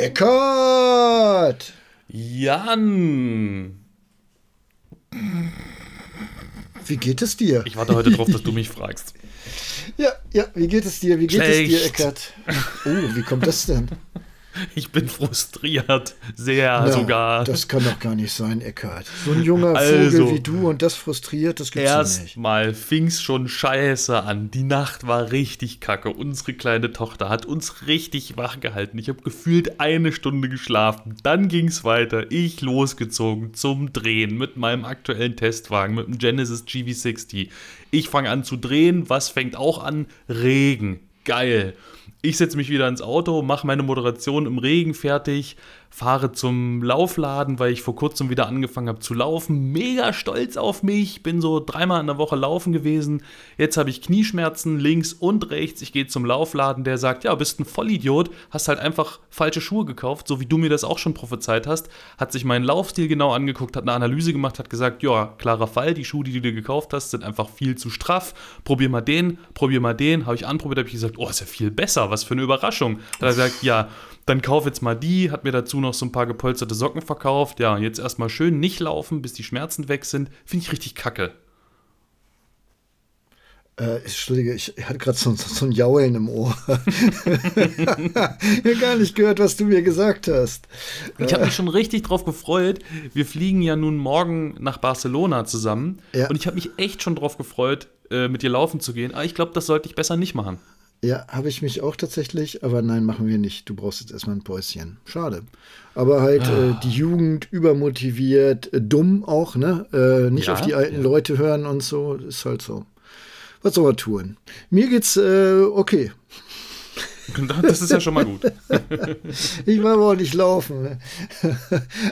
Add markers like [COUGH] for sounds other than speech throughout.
Eckart! Jan! Wie geht es dir? Ich warte heute drauf, dass du mich fragst. Ja, ja, wie geht es dir? Wie geht Schlecht. es dir, Eckart? Oh, wie kommt das denn? [LAUGHS] Ich bin frustriert. Sehr Na, sogar. Das kann doch gar nicht sein, Eckart. So ein junger Also, Vogel wie du und das frustriert, das gibt's doch nicht. Erstmal fing's schon scheiße an. Die Nacht war richtig kacke. Unsere kleine Tochter hat uns richtig wach gehalten. Ich habe gefühlt eine Stunde geschlafen. Dann ging's weiter. Ich losgezogen zum Drehen mit meinem aktuellen Testwagen, mit dem Genesis GV60. Ich fange an zu drehen. Was fängt auch an? Regen. Geil. Ich setze mich wieder ins Auto, mache meine Moderation im Regen fertig, fahre zum Laufladen, weil ich vor kurzem wieder angefangen habe zu laufen. Mega stolz auf mich, bin so dreimal in der Woche laufen gewesen. Jetzt habe ich Knieschmerzen links und rechts. Ich gehe zum Laufladen, der sagt, ja, bist ein Vollidiot, hast halt einfach falsche Schuhe gekauft, so wie du mir das auch schon prophezeit hast. Hat sich meinen Laufstil genau angeguckt, hat eine Analyse gemacht, hat gesagt, ja, klarer Fall, die Schuhe, die du dir gekauft hast, sind einfach viel zu straff. Probier mal den, probier mal den. Habe ich anprobiert, habe ich gesagt, oh, ist ja viel besser, was für eine Überraschung. Hat er gesagt, ja, dann kauf jetzt mal die, hat mir dazu noch so ein paar gepolsterte Socken verkauft. Ja, jetzt erstmal schön nicht laufen, bis die Schmerzen weg sind. Finde ich richtig kacke. Äh, Entschuldige, ich hatte gerade so, so, so ein Jaulen im Ohr. [LAUGHS] ich habe gar nicht gehört, was du mir gesagt hast. Ich habe mich schon richtig drauf gefreut. Wir fliegen ja nun morgen nach Barcelona zusammen. Ja. Und ich habe mich echt schon drauf gefreut, äh, mit dir laufen zu gehen. Aber ich glaube, das sollte ich besser nicht machen. Ja, habe ich mich auch tatsächlich, aber nein, machen wir nicht. Du brauchst jetzt erstmal ein Päuschen. Schade. Aber halt äh, die Jugend übermotiviert, äh, dumm auch, ne? Äh, nicht Ja, auf die alten ja. Leute hören und so. Ist halt so. Was soll man tun? Mir geht's äh, okay. [LAUGHS] Das ist ja schon mal gut. Ich war aber auch nicht laufen.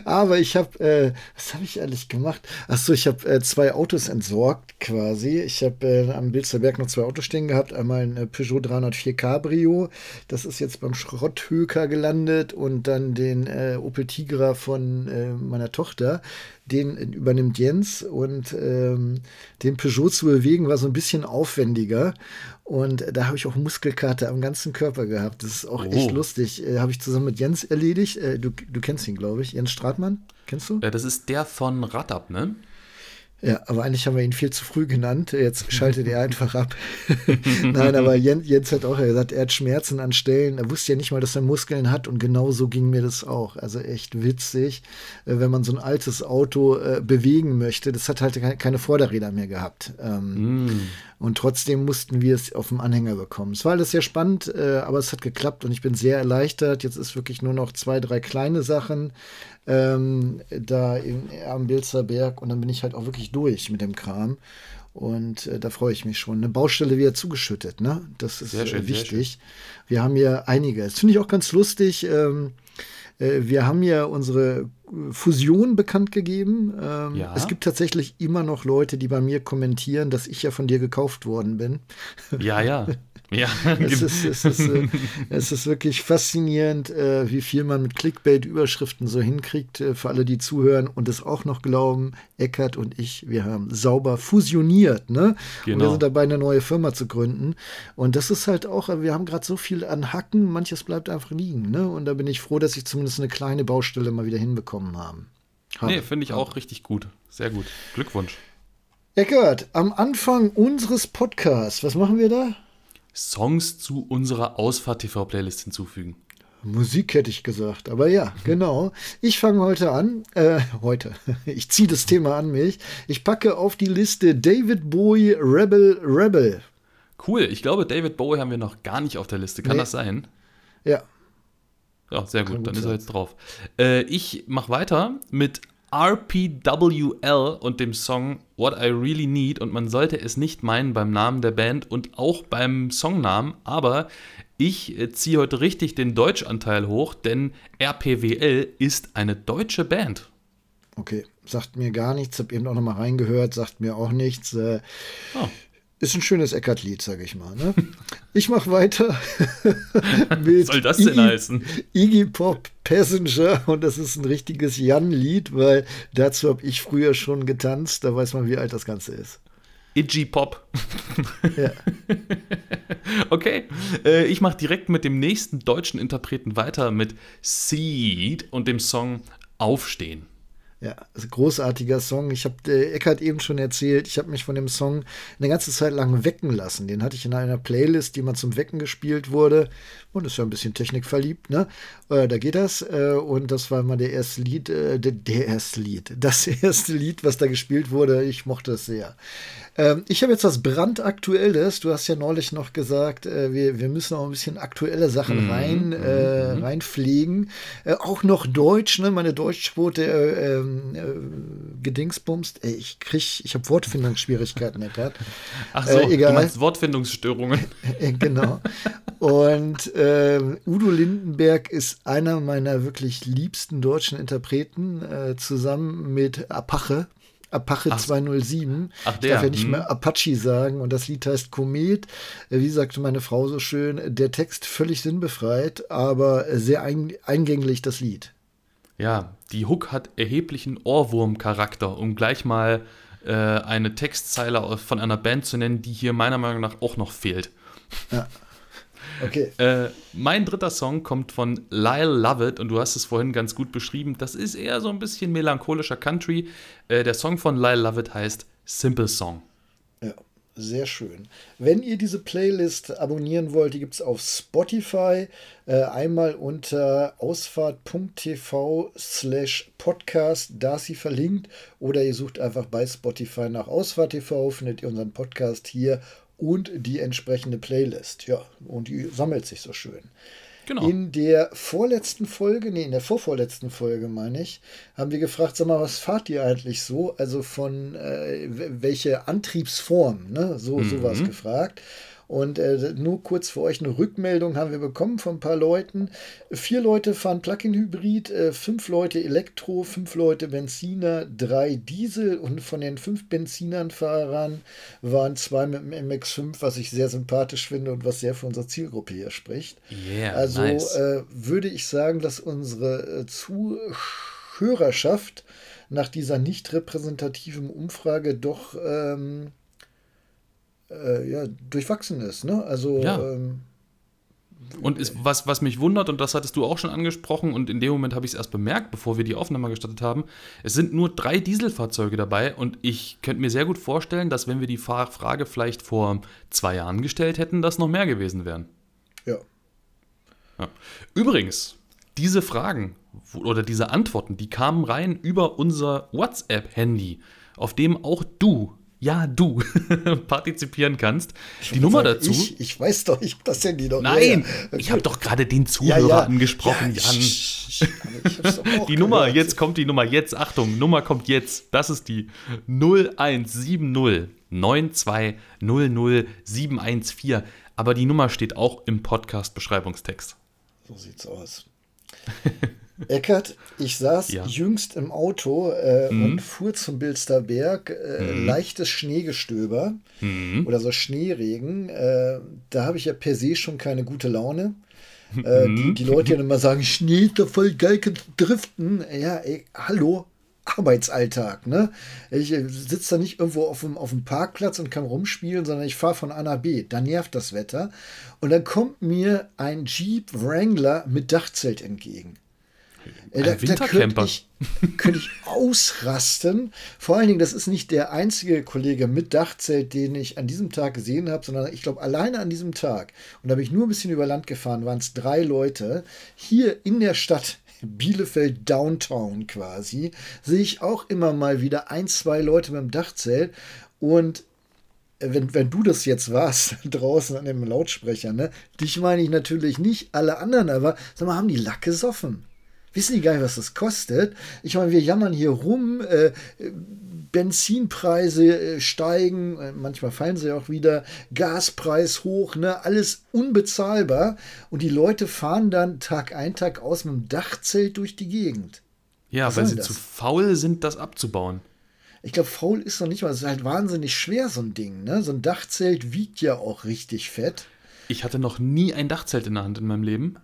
aber ich habe, äh, was habe ich eigentlich gemacht? Ach so, ich habe äh, zwei Autos entsorgt quasi. Ich habe äh, am Bilsterberg noch zwei Autos stehen gehabt. Einmal ein äh, Peugeot 304 Cabrio. Das ist jetzt beim Schrotthöker gelandet und dann den äh, Opel Tigra von äh, meiner Tochter. Den übernimmt Jens und ähm, den Peugeot zu bewegen war so ein bisschen aufwendiger. Und da habe ich auch Muskelkater am ganzen Körper gehabt. Das ist auch Oh. echt lustig. Äh, habe ich zusammen mit Jens erledigt. Äh, du, du kennst ihn, glaube ich. Jens Stratmann? Kennst du? Äh, Das ist der von Radab, ne? Ja, aber eigentlich haben wir ihn viel zu früh genannt. Jetzt [LAUGHS] schaltet er einfach ab. [LAUGHS] Nein, aber Jens, Jens hat auch gesagt, er hat Schmerzen an Stellen. Er wusste ja nicht mal, dass er Muskeln hat und genau so ging mir das auch. Also echt witzig, äh, wenn man so ein altes Auto äh, bewegen möchte. Das hat halt ke- keine Vorderräder mehr gehabt. Ähm, Und trotzdem mussten wir es auf dem Anhänger bekommen. Es war alles sehr spannend, äh, aber es hat geklappt und ich bin sehr erleichtert. Jetzt ist wirklich nur noch zwei, drei kleine Sachen ähm, da in, am Bilzer Berg und dann bin ich halt auch wirklich durch mit dem Kram. Und äh, da freue ich mich schon. Eine Baustelle wieder zugeschüttet, ne? Das ist schön, äh, sehr wichtig. Wir haben hier einige. Das finde ich auch ganz lustig. Ähm, äh, wir haben ja unsere Fusion bekannt gegeben. Ähm, Ja. Es gibt tatsächlich immer noch Leute, die bei mir kommentieren, dass ich ja von dir gekauft worden bin. Ja, ja. [LAUGHS] Ja, [LAUGHS] Es ist, es ist, äh, [LAUGHS] es ist wirklich faszinierend, äh, wie viel man mit Clickbait-Überschriften so hinkriegt, äh, für alle, die zuhören und es auch noch glauben. Eckert und ich, wir haben sauber fusioniert, ne? Und wir Genau. sind dabei, eine neue Firma zu gründen. Und das ist halt auch, wir haben gerade so viel an Hacken, manches bleibt einfach liegen, ne? Und da bin ich froh, dass ich zumindest eine kleine Baustelle mal wieder hinbekommen habe. nee, finde ich auch richtig gut. Sehr gut. Glückwunsch. Eckert, am Anfang unseres Podcasts, was machen wir da? Songs zu unserer Ausfahrt-TV-Playlist hinzufügen. Musik hätte ich gesagt, aber ja, genau. Ich fange heute an, äh, heute, [LAUGHS] ich ziehe das Thema an mich. Ich packe auf die Liste David Bowie Rebel Rebel. Cool. Ich glaube, David Bowie haben wir noch gar nicht auf der Liste. Kann Nee. das sein? Ja, Ja, sehr gut. Gut Dann ist sein. er jetzt drauf. Äh, ich mache weiter mit RPWL und dem Song What I Really Need. Und man sollte es nicht meinen beim Namen der Band und auch beim Songnamen, aber ich äh, ziehe heute richtig den Deutschanteil hoch, denn RPWL ist eine deutsche Band. okay. Sagt mir gar nichts, hab eben auch noch mal reingehört, sagt mir auch nichts. Äh, Oh. Ist ein schönes Eckert-Lied, sag ich mal. Ne? [LAUGHS] Ich mache weiter mit Was soll das denn Iggy, heißen? Iggy Pop Passenger und das ist ein richtiges Jan-Lied, weil dazu habe ich früher schon getanzt, da weiß man, wie alt das Ganze ist. Iggy Pop. Ja. [LAUGHS] okay, äh, ich mache direkt mit dem nächsten deutschen Interpreten weiter mit Seed und dem Song Aufstehen. Ja, also großartiger Song. Ich habe äh, Eckart eben schon erzählt, ich habe mich von dem Song eine ganze Zeit lang wecken lassen. Den hatte ich in einer Playlist, die mal zum Wecken gespielt wurde. Und ist ja ein bisschen technikverliebt, ne? Äh, da geht das. Äh, und das war mal der erste Lied, äh, der, der erste Lied, [LAUGHS] das erste Lied, was da gespielt wurde. Ich mochte es sehr. Ähm, ich habe jetzt was brandaktuelles. Du hast ja neulich noch gesagt, äh, wir, wir müssen auch ein bisschen aktuelle Sachen mhm. rein, äh, mhm. reinpflegen. Äh, auch noch Deutsch, ne? Meine Deutschquote äh, ähm, äh, gedingsbumst. Ey, ich krieg, ich habe Wortfindungsschwierigkeiten, Eckart. [LAUGHS] Ach so, egal. du meinst Wortfindungsstörungen. [LAUGHS] genau. Und ähm, Udo Lindenberg ist einer meiner wirklich liebsten deutschen Interpreten, zusammen mit Apache. Apache ach, 207. Ach, der. Ich darf ja nicht hm. mehr Apache sagen und das Lied heißt Komet. Äh, wie sagte meine Frau so schön, der Text völlig sinnbefreit, aber sehr eingänglich das Lied. Ja, die Hook hat erheblichen Ohrwurm-Charakter, um gleich mal äh, eine Textzeile von einer Band zu nennen, die hier meiner Meinung nach auch noch fehlt. Ja. [LAUGHS] Okay. Äh, mein dritter Song kommt von Lyle Lovett und du hast es vorhin ganz gut beschrieben. Das ist eher so ein bisschen melancholischer Country. Äh, der Song von Lyle Lovett heißt Simple Song. Ja, sehr schön. Wenn ihr diese Playlist abonnieren wollt, die gibt es auf Spotify. Äh, einmal unter ausfahrt.tv slash podcast, da ist sie verlinkt. Oder ihr sucht einfach bei Spotify nach Ausfahrt.tv, findet ihr unseren Podcast hier und die entsprechende Playlist. Ja, und die sammelt sich so schön. Genau. In der vorletzten Folge, nee, in der vorvorletzten Folge, meine ich, haben wir gefragt, sag mal, was fahrt ihr eigentlich so? Also von äh, welche Antriebsform, ne? So, mhm. sowas gefragt. Und äh, nur kurz für euch eine Rückmeldung haben wir bekommen von ein paar Leuten. Vier Leute fahren Plug-in-Hybrid, äh, fünf Leute Elektro, fünf Leute Benziner, drei Diesel und von den fünf Benzinern-Fahrern waren zwei mit dem MX5, was ich sehr sympathisch finde und was sehr für unsere Zielgruppe hier spricht. Yeah, also nice. äh, würde ich sagen, dass unsere äh, Zuhörerschaft nach dieser nicht repräsentativen Umfrage doch ähm, äh, ja, durchwachsen ist. Ne? Also ja. ähm, und ist, was, was mich wundert, und das hattest du auch schon angesprochen, und in dem Moment habe ich es erst bemerkt, bevor wir die Aufnahme gestartet haben, es sind nur drei Dieselfahrzeuge dabei und ich könnte mir sehr gut vorstellen, dass wenn wir die Frage vielleicht vor zwei Jahren gestellt hätten, das noch mehr gewesen wären. Ja. ja. Übrigens, diese Fragen oder diese Antworten, die kamen rein über unser WhatsApp-Handy, auf dem auch du ja, du [LAUGHS] partizipieren kannst. Ich die Nummer sagen, dazu. Ich, ich, weiß doch, ich habe das Handy doch. Nein, okay. ich habe doch gerade den Zuhörer ja, angesprochen, ja, Jan. Sch, [LAUGHS] die Nummer, gehört. jetzt kommt die Nummer, jetzt, Achtung, Nummer kommt jetzt. Das ist die 0170 9200 714. Aber die Nummer steht auch im Podcast-Beschreibungstext. So sieht's aus. [LAUGHS] Eckert, ich saß ja. jüngst im Auto äh, mhm. und fuhr zum Bilsterberg. Äh, mhm. Leichtes Schneegestöber mhm. oder so Schneeregen. Äh, da habe ich ja per se schon keine gute Laune. Äh, die, mhm. die Leute ja immer sagen, Schnee ist doch voll geil, driften. Ja, ey, hallo, Arbeitsalltag. Ne? Ich äh, sitze da nicht irgendwo auf dem, auf dem Parkplatz und kann rumspielen, sondern ich fahre von A nach B. Da nervt das Wetter. Und dann kommt mir ein Jeep Wrangler mit Dachzelt entgegen. Ein da, Wintercamper. Da könnte ich, könnte ich ausrasten. Vor allen Dingen, das ist nicht der einzige Kollege mit Dachzelt, den ich an diesem Tag gesehen habe, sondern ich glaube, alleine an diesem Tag, und da bin ich nur ein bisschen über Land gefahren, waren es drei Leute, hier in der Stadt Bielefeld Downtown quasi, sehe ich auch immer mal wieder ein, zwei Leute mit dem Dachzelt und wenn, wenn du das jetzt warst, [LAUGHS] draußen an dem Lautsprecher, ne, dich meine ich natürlich nicht, alle anderen aber, sag mal, haben die Lack gesoffen? Wissen die gar nicht, was das kostet? Ich meine, wir jammern hier rum, äh, Benzinpreise äh, steigen, äh, manchmal fallen sie auch wieder, Gaspreis hoch, ne? alles unbezahlbar. Und die Leute fahren dann Tag ein, Tag aus mit dem Dachzelt durch die Gegend. Ja, Was weil sie das? zu faul sind, das abzubauen. Ich glaube, faul ist noch nicht mal, es ist halt wahnsinnig schwer, so ein Ding. Ne? So ein Dachzelt wiegt ja auch richtig fett. Ich hatte noch nie ein Dachzelt in der Hand in meinem Leben.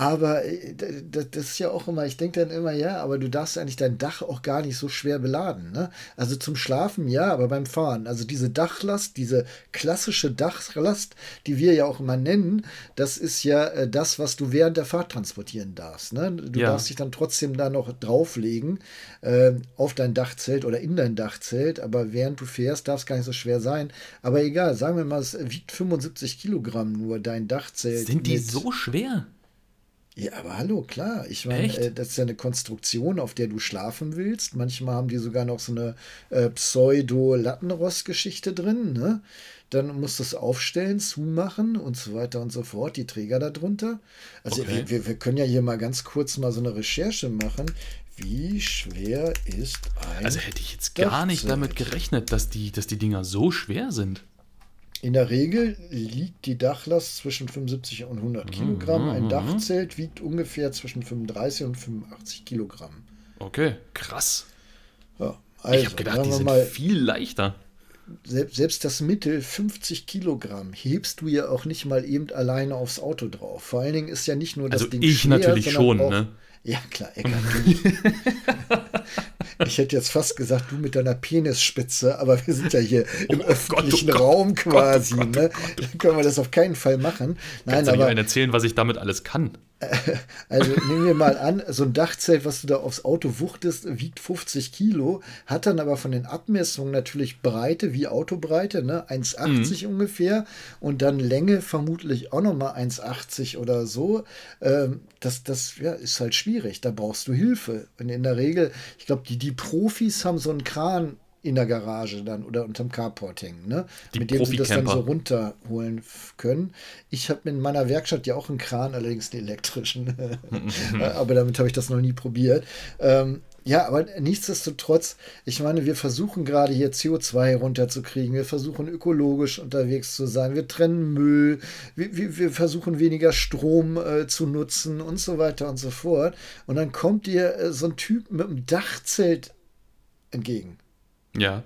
Aber äh, das ist ja auch immer, ich denke dann immer, ja, aber du darfst eigentlich dein Dach auch gar nicht so schwer beladen. Ne? Also zum Schlafen ja, aber beim Fahren. Also diese Dachlast, diese klassische Dachlast, die wir ja auch immer nennen, das ist ja äh, das, was du während der Fahrt transportieren darfst. Ne? Du ja. darfst dich dann trotzdem da noch drauflegen äh, auf dein Dachzelt oder in dein Dachzelt, aber während du fährst, darf es gar nicht so schwer sein. Aber egal, sagen wir mal, es wiegt 75 Kilogramm nur dein Dachzelt. Sind die so schwer? Ja, aber hallo, klar. Ich meine, äh, das ist ja eine Konstruktion, auf der du schlafen willst. Manchmal haben die sogar noch so eine äh, Pseudo-Lattenrost-Geschichte drin. Ne? Dann musst du es aufstellen, zumachen und so weiter und so fort. Die Träger darunter. Also okay. wir, wir können ja hier mal ganz kurz mal so eine Recherche machen. Wie schwer ist ein. Also hätte ich jetzt gar nicht damit gerechnet, dass die, dass die Dinger so schwer sind. In der Regel liegt die Dachlast zwischen 75 und 100 Kilogramm. Ein mhm. Dachzelt wiegt ungefähr zwischen 35 und 85 Kilogramm. Okay, krass. Ja, also, ich habe gedacht, die sind mal, viel leichter. Selbst, selbst das Mittel 50 Kilogramm hebst du ja auch nicht mal eben alleine aufs Auto drauf. Vor allen Dingen ist ja nicht nur das also Ding ich schwer, natürlich schon, auch, ne? Ja, klar, Eckart. [LAUGHS] ich hätte jetzt fast gesagt, du mit deiner Penisspitze, aber wir sind ja hier oh, im öffentlichen Gott, oh Raum Gott, quasi. Gott, oh ne? Dann können wir das auf keinen Fall machen. Nein, Kannst aber. Du mir erzählen, was ich damit alles kann. [LAUGHS] Also nehmen wir mal an, so ein Dachzelt, was du da aufs Auto wuchtest, wiegt 50 Kilo, hat dann aber von den Abmessungen natürlich Breite wie Autobreite, ne? 1,80 mhm. ungefähr und dann Länge vermutlich auch nochmal 1,80 oder so. Ähm, das das ja, ist halt schwierig, da brauchst du Hilfe. Und in der Regel, ich glaube, die, die Profis haben so einen Kran in der Garage dann oder unterm Carport hängen, ne? Die mit dem sie das dann so runterholen können. Ich habe in meiner Werkstatt ja auch einen Kran, allerdings einen elektrischen, [LAUGHS] aber damit habe ich das noch nie probiert. Ähm, ja, aber nichtsdestotrotz, ich meine, wir versuchen gerade hier CO2 runterzukriegen, wir versuchen ökologisch unterwegs zu sein, wir trennen Müll, wir, wir, wir versuchen weniger Strom äh, zu nutzen und so weiter und so fort. Und dann kommt dir äh, so ein Typ mit einem Dachzelt entgegen. Ja.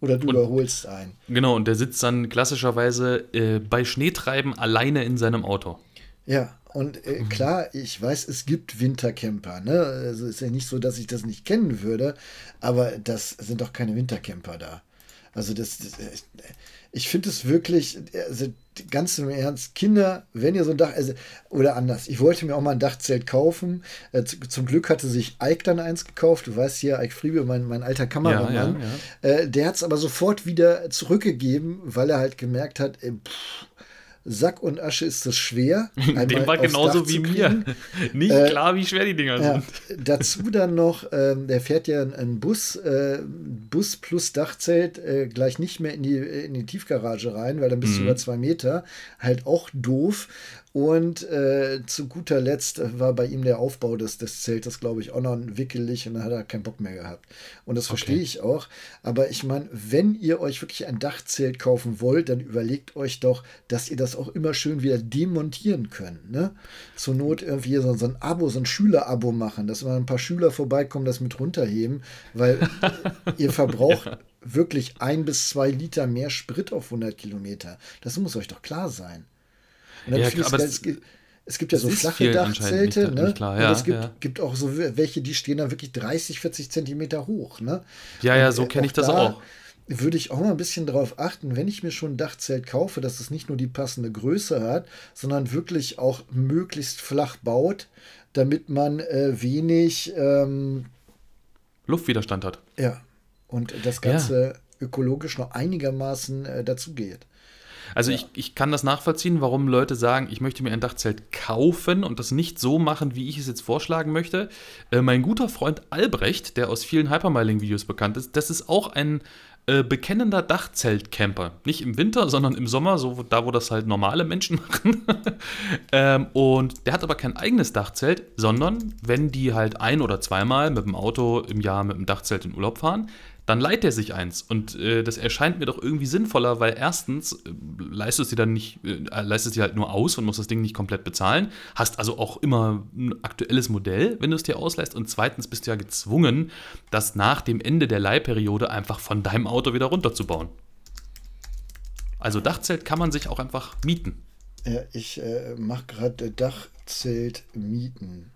Oder du und, überholst einen. Genau, und der sitzt dann klassischerweise äh, bei Schneetreiben alleine in seinem Auto. Ja, und äh, klar, ich weiß, es gibt Wintercamper. Ne? Also ist ja nicht so, dass ich das nicht kennen würde, aber das sind doch keine Wintercamper da. Also das, das äh, ich finde es wirklich, also ganz im Ernst, Kinder, wenn ihr so ein Dach, also, oder anders, ich wollte mir auch mal ein Dachzelt kaufen. Äh, zum Glück hatte sich Ike dann eins gekauft. Du weißt hier, Ike Friebe, mein, mein alter Kameramann. Ja, ja, ja. Äh, der hat es aber sofort wieder zurückgegeben, weil er halt gemerkt hat, ey, pff, Sack und Asche ist das schwer. [LAUGHS] Dem war genauso wie mir. [LAUGHS] Nicht äh, klar, wie schwer die Dinger ja, sind. [LAUGHS] Dazu dann noch, ähm, der fährt ja einen Bus, äh, Bus plus Dachzelt äh, gleich nicht mehr in die, in die Tiefgarage rein, weil dann bist mhm. du über zwei Meter. Halt auch doof. Und äh, zu guter Letzt war bei ihm der Aufbau des, des Zeltes, glaube ich, auch noch wickelig und dann hat er keinen Bock mehr gehabt. Und das okay. verstehe ich auch. Aber ich meine, wenn ihr euch wirklich ein Dachzelt kaufen wollt, dann überlegt euch doch, dass ihr das auch immer schön wieder demontieren könnt. Ne? Zur Not irgendwie so, so ein Abo, so ein Schülerabo machen, dass immer ein paar Schüler vorbeikommen, das mit runterheben, weil [LAUGHS] ihr verbraucht ja. wirklich ein bis zwei Liter mehr Sprit auf 100 Kilometer. Das muss euch doch klar sein. Ja, aber es, gibt, es gibt ja so flache Dachzelte, ne? Klar, ja, und es gibt, ja. gibt auch so welche, die stehen dann wirklich 30, 40 Zentimeter hoch, ne? Ja, ja, so kenne ich das da auch. Würde ich auch mal ein bisschen darauf achten, wenn ich mir schon ein Dachzelt kaufe, dass es nicht nur die passende Größe hat, sondern wirklich auch möglichst flach baut, damit man äh, wenig ähm, Luftwiderstand hat. Ja. Und das Ganze ja. ökologisch noch einigermaßen äh, dazu geht. Also ja. ich, ich kann das nachvollziehen, warum Leute sagen, ich möchte mir ein Dachzelt kaufen und das nicht so machen, wie ich es jetzt vorschlagen möchte. Äh, mein guter Freund Albrecht, der aus vielen Hypermiling-Videos bekannt ist, das ist auch ein äh, bekennender Dachzeltcamper. Nicht im Winter, sondern im Sommer, so da, wo das halt normale Menschen [LAUGHS] machen. ähm, und der hat aber kein eigenes Dachzelt, sondern wenn die halt ein oder zweimal mit dem Auto im Jahr mit dem Dachzelt in Urlaub fahren, dann leiht er sich eins. Und äh, das erscheint mir doch irgendwie sinnvoller, weil erstens äh, leistest du dann nicht, äh, leistest dir halt nur aus und musst das Ding nicht komplett bezahlen. Hast also auch immer ein aktuelles Modell, wenn du es dir ausleihst. Und zweitens bist du ja gezwungen, das nach dem Ende der Leihperiode einfach von deinem Auto wieder runterzubauen. Also Dachzelt kann man sich auch einfach mieten. Ja, ich äh, mache gerade Dachzelt mieten.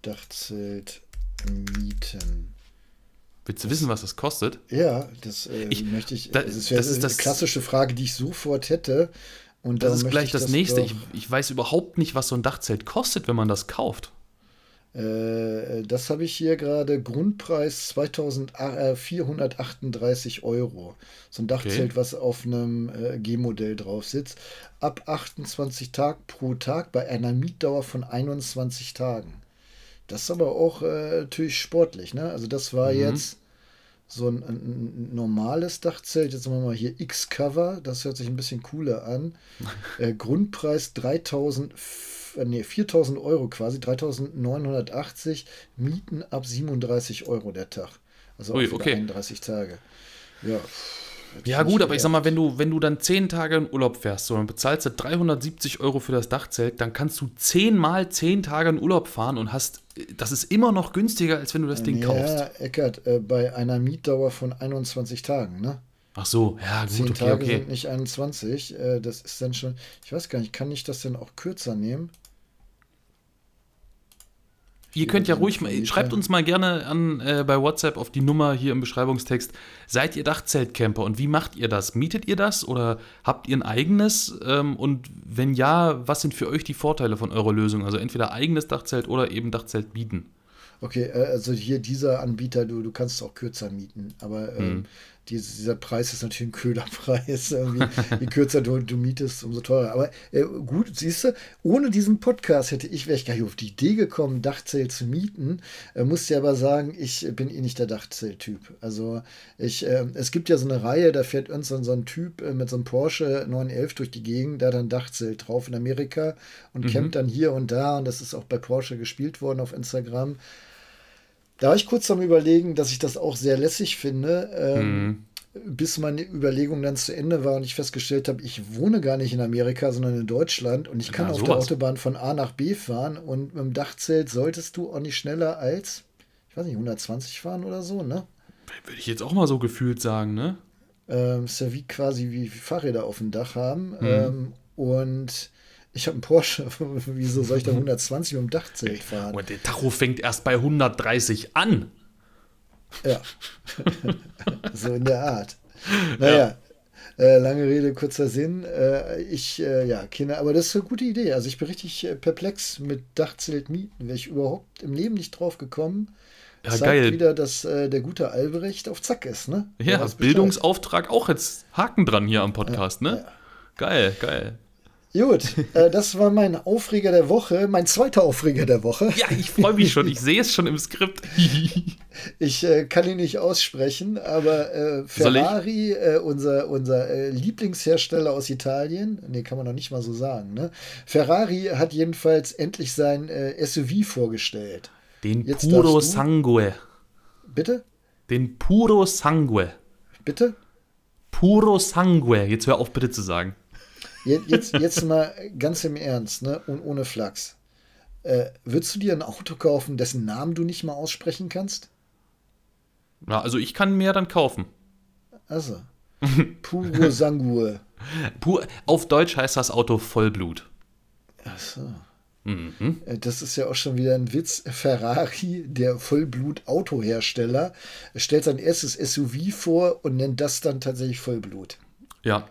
Dachzelt mieten. Willst du wissen, was das kostet? Ja, das äh, Ich- möchte ich. da- das das ist eine das- klassische Frage, die ich sofort hätte. Und Das ist gleich ich das, nächste. Ich, ich weiß überhaupt nicht, was so ein Dachzelt kostet, wenn man das kauft. Äh, das habe ich hier gerade. Grundpreis 2438 Euro. So ein Dachzelt, was auf einem äh, G-Modell drauf sitzt. Ab 28 Tag pro Tag bei einer Mietdauer von 21 Tagen. Das ist aber auch äh, natürlich sportlich. Ne? Also das war Mhm. jetzt so ein, ein, normales Dachzelt. Jetzt machen wir mal hier X-Cover. Das hört sich ein bisschen cooler an. [LAUGHS] Äh, Grundpreis 3000, f- äh, nee, 4000 Euro quasi, 3980. Mieten ab 37 Euro der Tag. Also auch Ui, wieder okay. 31 Tage. Ja. Ja, gut, aber ich sag mal, wenn du, wenn du dann 10 Tage in Urlaub fährst, so, dann bezahlst du 370 Euro für das Dachzelt, dann kannst du 10 mal 10 Tage in Urlaub fahren und hast, das ist immer noch günstiger, als wenn du das Ding ja, kaufst. Eckert, äh, bei einer Mietdauer von 21 Tagen, ne? Ach so, ja, 10 gut, okay, Tage okay. sind nicht 21. Äh, das ist dann schon. Ich weiß gar nicht, kann ich das denn auch kürzer nehmen? Ihr könnt ja ruhig mal, schreibt uns mal gerne an äh, bei WhatsApp auf die Nummer hier im Beschreibungstext. Seid ihr Dachzeltcamper und wie macht ihr das? Mietet ihr das oder habt ihr ein eigenes? Ähm, und wenn ja, was sind für euch die Vorteile von eurer Lösung? Also entweder eigenes Dachzelt oder eben Dachzelt bieten. Okay, äh, also hier dieser Anbieter, du, du kannst es auch kürzer mieten, aber ähm, dies- dieser Preis ist natürlich ein Köderpreis. [LAUGHS] Je kürzer du, du mietest, umso teurer. Aber äh, gut, siehst du, ohne diesen Podcast hätte ich, wäre ich gar nicht auf die Idee gekommen, Dachzelt zu mieten. Äh, muss dir aber sagen, ich bin eh nicht der Dachzelt-Typ. Also ich, äh, es gibt ja so eine Reihe, da fährt so, ein- so ein Typ äh, mit so einem Porsche 911 durch die Gegend, da ein Dachzelt drauf in Amerika und campt dann hier und da und das ist auch bei Porsche gespielt worden auf Instagram. Da war ich kurz am Überlegen, dass ich das auch sehr lässig finde, ähm, bis meine Überlegung dann zu Ende war und ich festgestellt habe, ich wohne gar nicht in Amerika, sondern in Deutschland und ich kann Ja, auf der. Autobahn von A nach B fahren und mit dem Dachzelt solltest du auch nicht schneller als, ich weiß nicht, 120 fahren oder so, ne? Würde ich jetzt auch mal so gefühlt sagen, ne? Ähm, ist ja wie quasi wie Fahrräder auf dem Dach haben. Mhm. Ähm, und ich habe einen Porsche. [LAUGHS] Wieso soll ich da 120 mit dem Dachzelt fahren? Und der Tacho fängt erst bei 130 an. Ja. [LAUGHS] so in der Art. Naja, äh, lange Rede, kurzer Sinn. Äh, ich, äh, ja, Kinder, aber das ist eine gute Idee. Also ich bin richtig äh, perplex mit Dachzelt mieten. Wäre ich überhaupt im Leben nicht drauf gekommen. Ja, Zeigt geil. wieder, dass äh, der gute Albrecht auf Zack ist, ne? Ja. Bildungsauftrag auch jetzt Haken dran hier am Podcast, ne? Geil, geil. Gut, äh, das war mein Aufreger der Woche, mein zweiter Aufreger der Woche. Ja, ich freue mich schon. Ich sehe es schon im Skript. [LAUGHS] Ich äh, kann ihn nicht aussprechen, aber äh? Ferrari, äh, unser, unser äh, Lieblingshersteller aus Italien, nee, kann man noch nicht mal so sagen, ne? Ferrari hat jedenfalls endlich sein äh, SUV vorgestellt. Den Jetzt Puro. Sangue. Bitte? Den Puro Sangue. Bitte? Puro Sangue. Jetzt hör auf bitte zu sagen. Je- Jetzt, jetzt mal ganz im Ernst, ne? Und ohne Flachs. Äh, würdest du dir ein Auto kaufen, dessen Namen du nicht mal aussprechen kannst? Ja, also ich kann mehr dann kaufen. Also. Puro [LAUGHS] Sangue. Pur, auf Deutsch heißt das Auto Vollblut. Achso. Mhm. Äh, Das ist ja auch schon wieder ein Witz. Ferrari, der Vollblut-Autohersteller, stellt sein erstes SUV vor und nennt das dann tatsächlich Vollblut. Ja.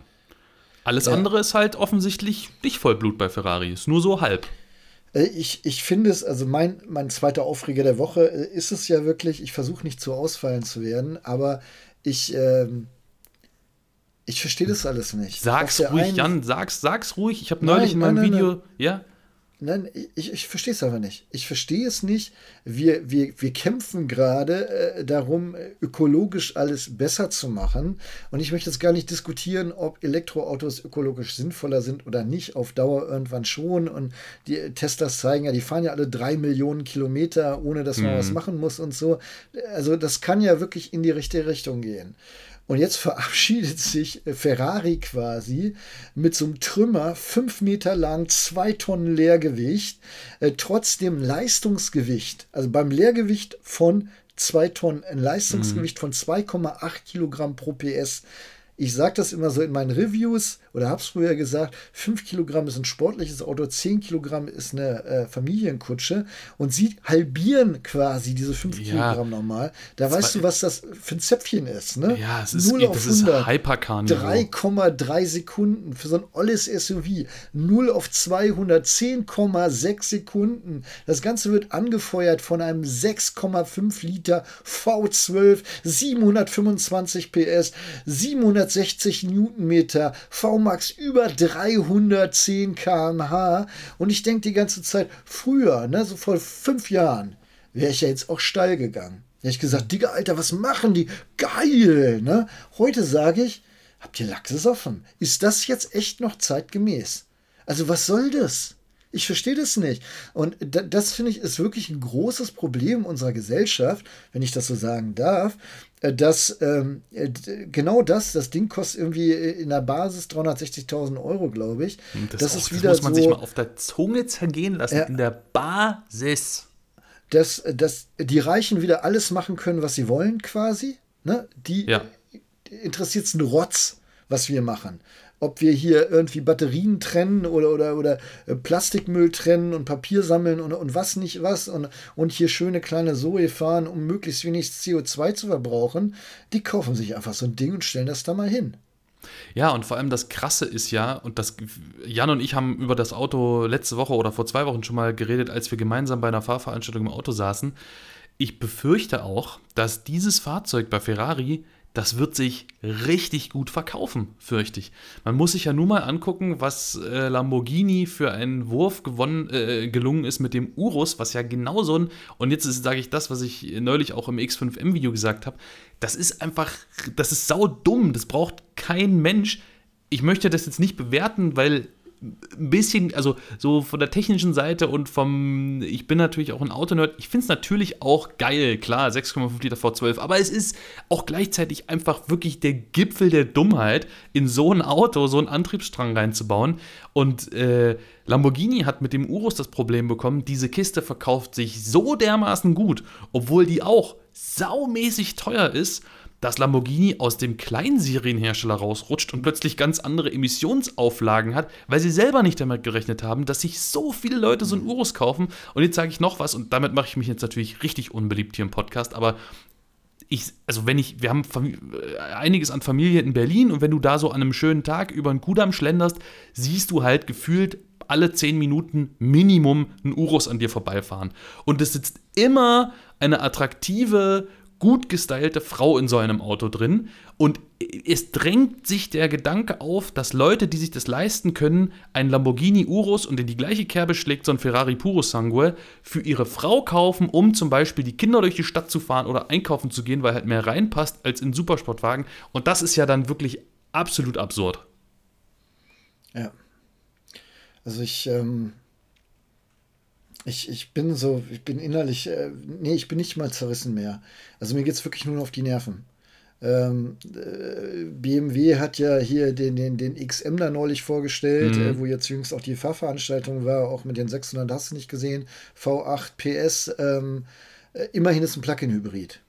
Alles Ja. andere ist halt offensichtlich nicht Vollblut bei Ferrari. Ist nur so halb. Äh, Ich, ich finde es, also mein, mein zweiter Aufreger der Woche äh, ist es ja wirklich, ich versuche nicht zu ausfallen zu werden, aber ich, ähm, ich verstehe das alles nicht. Sag's ruhig, einen- Jan. Sag's, sag's ruhig. Ich habe neulich in meinem nein, nein, Video. Ja? Nein, ich, ich verstehe es aber nicht. Ich verstehe es nicht. Wir, wir, wir kämpfen gerade äh, darum, ökologisch alles besser zu machen. Und ich möchte jetzt gar nicht diskutieren, ob Elektroautos ökologisch sinnvoller sind oder nicht. Auf Dauer irgendwann schon. Und die Teslas zeigen ja, die fahren ja alle drei Millionen Kilometer, ohne dass man was machen muss und so. Also das kann ja wirklich in die richtige Richtung gehen. Und jetzt verabschiedet sich äh, Ferrari quasi mit so einem Trümmer, fünf Meter lang, zwei Tonnen Leergewicht, äh, trotzdem Leistungsgewicht, also beim Leergewicht von zwei Tonnen, ein Leistungsgewicht von 2,8 Kilogramm pro PS. Ich sage das immer so in meinen Reviews oder habe es früher gesagt, 5 Kilogramm ist ein sportliches Auto, 10 Kilogramm ist eine äh, Familienkutsche und sie halbieren quasi diese 5 ja, Kilogramm nochmal. Da weißt du, was das für ein Zäpfchen ist, ne? Ja, es ist, 0 auf das 100, ist Hypercar 3,3 Sekunden für so ein olles SUV. 0 auf 200, 10,6 Sekunden. Das Ganze wird angefeuert von einem 6,5 Liter V12, 725 PS, 760 Newtonmeter, VMAX über 310 km/h. Und ich denke die ganze Zeit, früher, ne, so vor fünf Jahren, wäre ich ja jetzt auch steil gegangen. Da ich gesagt, Digga, Alter, was machen die? Geil, ne? Heute sage ich, habt ihr Lachs offen? Ist das jetzt echt noch zeitgemäß? Also was soll das? Ich verstehe das nicht. Und das finde ich ist wirklich ein großes Problem unserer Gesellschaft, wenn ich das so sagen darf, dass ähm, äh, genau das, das Ding kostet irgendwie in der Basis 360.000 Euro, glaube ich. Das, das ist wieder das muss man so, sich mal auf der Zunge zergehen lassen. Äh, in der Basis. Dass, dass die Reichen wieder alles machen können, was sie wollen, quasi. Ne? Die ja. interessiert es einen Rotz, was wir machen ob wir hier irgendwie Batterien trennen oder, oder, oder äh, Plastikmüll trennen und Papier sammeln und, und was nicht was und, und hier schöne kleine Zoe fahren, um möglichst wenig CO2 zu verbrauchen, die kaufen sich einfach so ein Ding und stellen das da mal hin. Ja, und vor allem das Krasse ist ja, und das Jan und ich haben über das Auto letzte Woche oder vor zwei Wochen schon mal geredet, als wir gemeinsam bei einer Fahrveranstaltung im Auto saßen. Ich befürchte auch, dass dieses Fahrzeug bei Ferrari das wird sich richtig gut verkaufen, fürchte ich. Man muss sich ja nur mal angucken, was äh, Lamborghini für einen Wurf gewonnen, äh, gelungen ist mit dem Urus, was ja genau so ein, und jetzt sage ich das, was ich neulich auch im X5M-Video gesagt habe, das ist einfach, das ist sau dumm, das braucht kein Mensch. Ich möchte das jetzt nicht bewerten, weil ein bisschen, also so von der technischen Seite und vom, ich bin natürlich auch ein Autonerd, ich finde es natürlich auch geil, klar, 6,5 Liter V12, aber es ist auch gleichzeitig einfach wirklich der Gipfel der Dummheit, in so ein Auto so einen Antriebsstrang reinzubauen. Und äh, Lamborghini hat mit dem Urus das Problem bekommen, diese Kiste verkauft sich so dermaßen gut, obwohl die auch saumäßig teuer ist dass Lamborghini aus dem Kleinserienhersteller rausrutscht und plötzlich ganz andere Emissionsauflagen hat, weil sie selber nicht damit gerechnet haben, dass sich so viele Leute so ein Urus kaufen. Und jetzt sage ich noch was, und damit mache ich mich jetzt natürlich richtig unbeliebt hier im Podcast, aber ich, also wenn ich, wir haben äh, einiges an Familie in Berlin und wenn du da so an einem schönen Tag über einen Kudamm schlenderst, siehst du halt gefühlt alle zehn Minuten Minimum ein Urus an dir vorbeifahren. Und es sitzt immer eine attraktive, gut gestylte Frau in so einem Auto drin. Und es drängt sich der Gedanke auf, dass Leute, die sich das leisten können, einen Lamborghini Urus und in die gleiche Kerbe schlägt so ein Ferrari Puro Sangue, für ihre Frau kaufen, um zum Beispiel die Kinder durch die Stadt zu fahren oder einkaufen zu gehen, weil halt mehr reinpasst als in Supersportwagen. Und das ist ja dann wirklich absolut absurd. Ja. Also ich, ähm, ich, ich bin so, ich bin innerlich, äh, nee, ich bin nicht mal zerrissen mehr. Also mir geht es wirklich nur auf die Nerven. Ähm, äh, BMW hat ja hier den, den, den XM da neulich vorgestellt, mhm. äh, wo jetzt jüngst auch die Fahrveranstaltung war, auch mit den 600, hast du nicht gesehen, V8 PS, ähm, äh, immerhin ist ein Plug-in-Hybrid.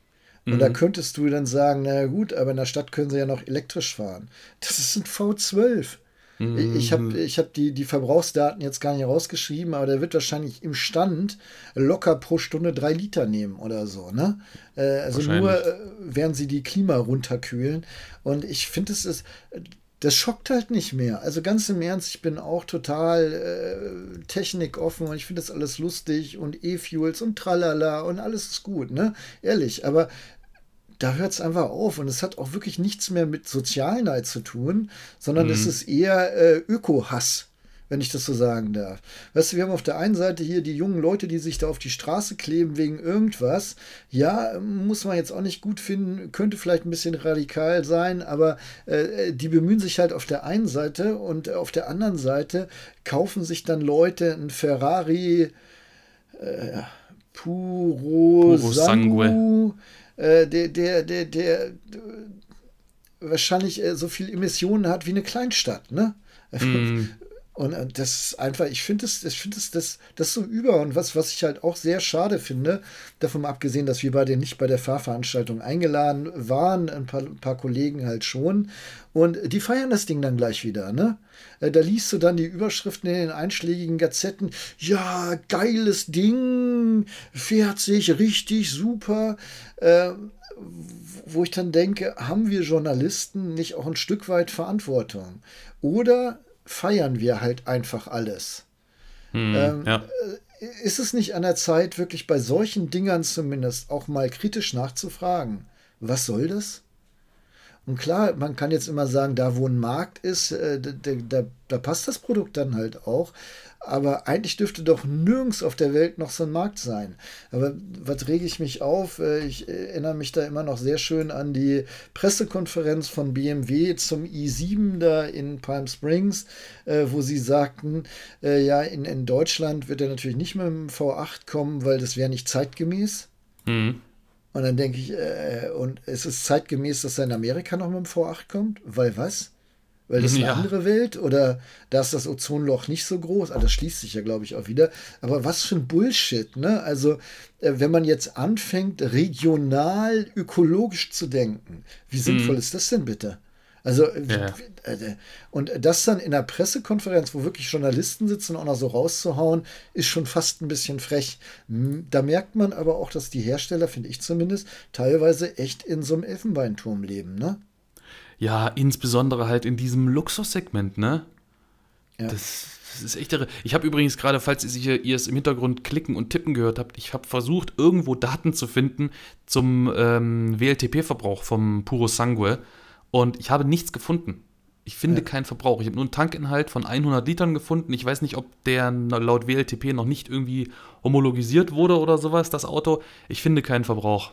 Und mhm. da könntest du dann sagen, na gut, aber in der Stadt können sie ja noch elektrisch fahren. Das ist ein V12. Ich habe mhm. ich hab die, die Verbrauchsdaten jetzt gar nicht rausgeschrieben, aber der wird wahrscheinlich im Stand locker pro Stunde drei Liter nehmen oder so. Ne? Äh, also nur, äh, während sie die Klima runterkühlen. Und ich finde, es ist. Das schockt halt nicht mehr. Also ganz im Ernst, ich bin auch total äh, technikoffen und ich finde das alles lustig und E-Fuels und tralala und alles ist gut, ne? Ehrlich. Aber da hört es einfach auf. Und es hat auch wirklich nichts mehr mit Sozialneid zu tun, sondern mhm. es ist eher äh, Öko-Hass, wenn ich das so sagen darf. Weißt du, wir haben auf der einen Seite hier die jungen Leute, die sich da auf die Straße kleben wegen irgendwas. Ja, muss man jetzt auch nicht gut finden, könnte vielleicht ein bisschen radikal sein, aber äh, die bemühen sich halt auf der einen Seite und auf der anderen Seite kaufen sich dann Leute ein Ferrari äh, Puro, Puro Sangue. Sangue äh, der, der, der, der wahrscheinlich äh, so viel Emissionen hat wie eine Kleinstadt, ne? Mm. Und äh, das ist einfach, ich finde es, ich finde es, das, das so über. Und was, was ich halt auch sehr schade finde, davon abgesehen, dass wir beide nicht bei der Fahrveranstaltung eingeladen waren, ein paar, ein paar Kollegen halt schon. Und die feiern das Ding dann gleich wieder, ne? Äh, da liest du dann die Überschriften in den einschlägigen Gazetten. Ja, geiles Ding, fährt sich richtig super. Äh, wo ich dann denke, haben wir Journalisten nicht auch ein Stück weit Verantwortung? Oder feiern wir halt einfach alles. Hm, ähm, ja. Äh, ist es nicht an der Zeit, wirklich bei solchen Dingern zumindest auch mal kritisch nachzufragen? Was soll das? Und klar, man kann jetzt immer sagen, da wo ein Markt ist, äh, da, da, da, passt das Produkt dann halt auch. Aber eigentlich dürfte doch nirgends auf der Welt noch so ein Markt sein. Aber was rege ich mich auf? Äh, ich erinnere mich da immer noch sehr schön an die Pressekonferenz von BMW zum i7 da in Palm Springs, äh, wo sie sagten, äh, ja, in, in Deutschland wird er natürlich nicht mit dem V8 kommen, weil das wäre nicht zeitgemäß. Mhm. Und dann denke ich, äh, und es ist zeitgemäß, dass er in Amerika noch mit dem V8 kommt? Weil was? Weil das ist eine ja. andere Welt oder da ist das Ozonloch nicht so groß. Also das schließt sich ja, glaube ich, auch wieder. Aber was für ein Bullshit, ne? Also, äh, wenn man jetzt anfängt, regional ökologisch zu denken, wie sinnvoll mhm. ist das denn bitte? Also, äh, ja. Äh, und das dann in einer Pressekonferenz, wo wirklich Journalisten sitzen, auch noch so rauszuhauen, ist schon fast ein bisschen frech. Da merkt man aber auch, dass die Hersteller, finde ich zumindest, teilweise echt in so einem Elfenbeinturm leben, ne? Ja, insbesondere halt in diesem Luxussegment, ne? Ja. Das, das ist echt irre. Ich habe übrigens gerade, falls ihr, ihr es im Hintergrund klicken und tippen gehört habt, ich habe versucht, irgendwo Daten zu finden zum ähm, WLTP-Verbrauch vom Puro Sangue und ich habe nichts gefunden. Ich finde ja. keinen Verbrauch. Ich habe nur einen Tankinhalt von 100 Litern gefunden. Ich weiß nicht, ob der laut WLTP noch nicht irgendwie homologisiert wurde oder sowas, das Auto. Ich finde keinen Verbrauch.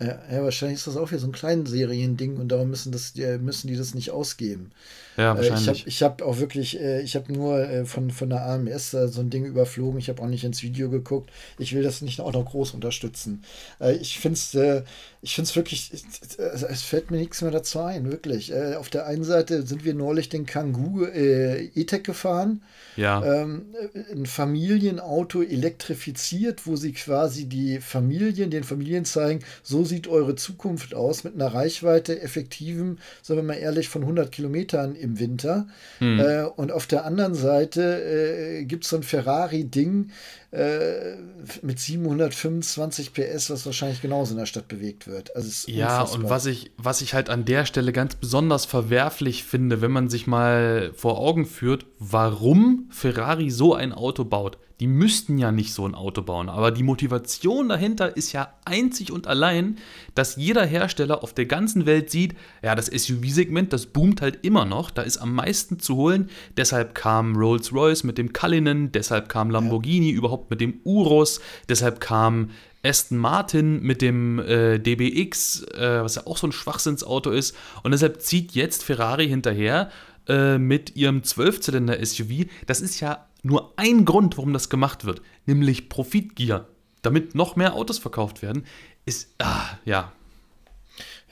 Ja, ja, wahrscheinlich ist das auch wieder so ein Kleinserien-Ding und darum müssen, das, müssen die das nicht ausgeben. Ja, äh, wahrscheinlich. ich habe hab auch wirklich, äh, ich habe nur äh, von, von der AMS so ein Ding überflogen. Ich habe auch nicht ins Video geguckt. Ich will das nicht auch noch groß unterstützen. ich finde es ich finde es wirklich, es fällt mir nichts mehr dazu ein, wirklich. auf der einen Seite sind wir neulich den Kangoo E-Tech gefahren. Ja. Ähm, ein Familienauto elektrifiziert, wo sie quasi die Familien, den Familien zeigen, so sieht eure Zukunft aus mit einer Reichweite effektiven, sagen wir mal ehrlich, von 100 Kilometern im Winter. Mhm. Äh, und auf der anderen Seite äh, gibt es so ein Ferrari-Ding, äh, mit 725 PS, was wahrscheinlich genauso in der Stadt bewegt wird. Also ja, und was ich, was ich halt an der Stelle ganz besonders verwerflich finde, wenn man sich mal vor Augen führt, warum Ferrari so ein Auto baut. Die müssten ja nicht so ein Auto bauen, aber die Motivation dahinter ist ja einzig und allein, dass jeder Hersteller auf der ganzen Welt sieht, ja, das SUV-Segment, das boomt halt immer noch, da ist am meisten zu holen. Deshalb kam Rolls-Royce mit dem Cullinan, deshalb kam Lamborghini ja. überhaupt mit dem Urus, deshalb kam Aston Martin mit dem äh, DBX, äh, was ja auch so ein Schwachsinnsauto ist. Und deshalb zieht jetzt Ferrari hinterher äh, mit ihrem Zwölfzylinder-SUV. Das ist ja nur ein Grund, warum das gemacht wird, nämlich Profitgier. Damit noch mehr Autos verkauft werden, ist, ah, ja,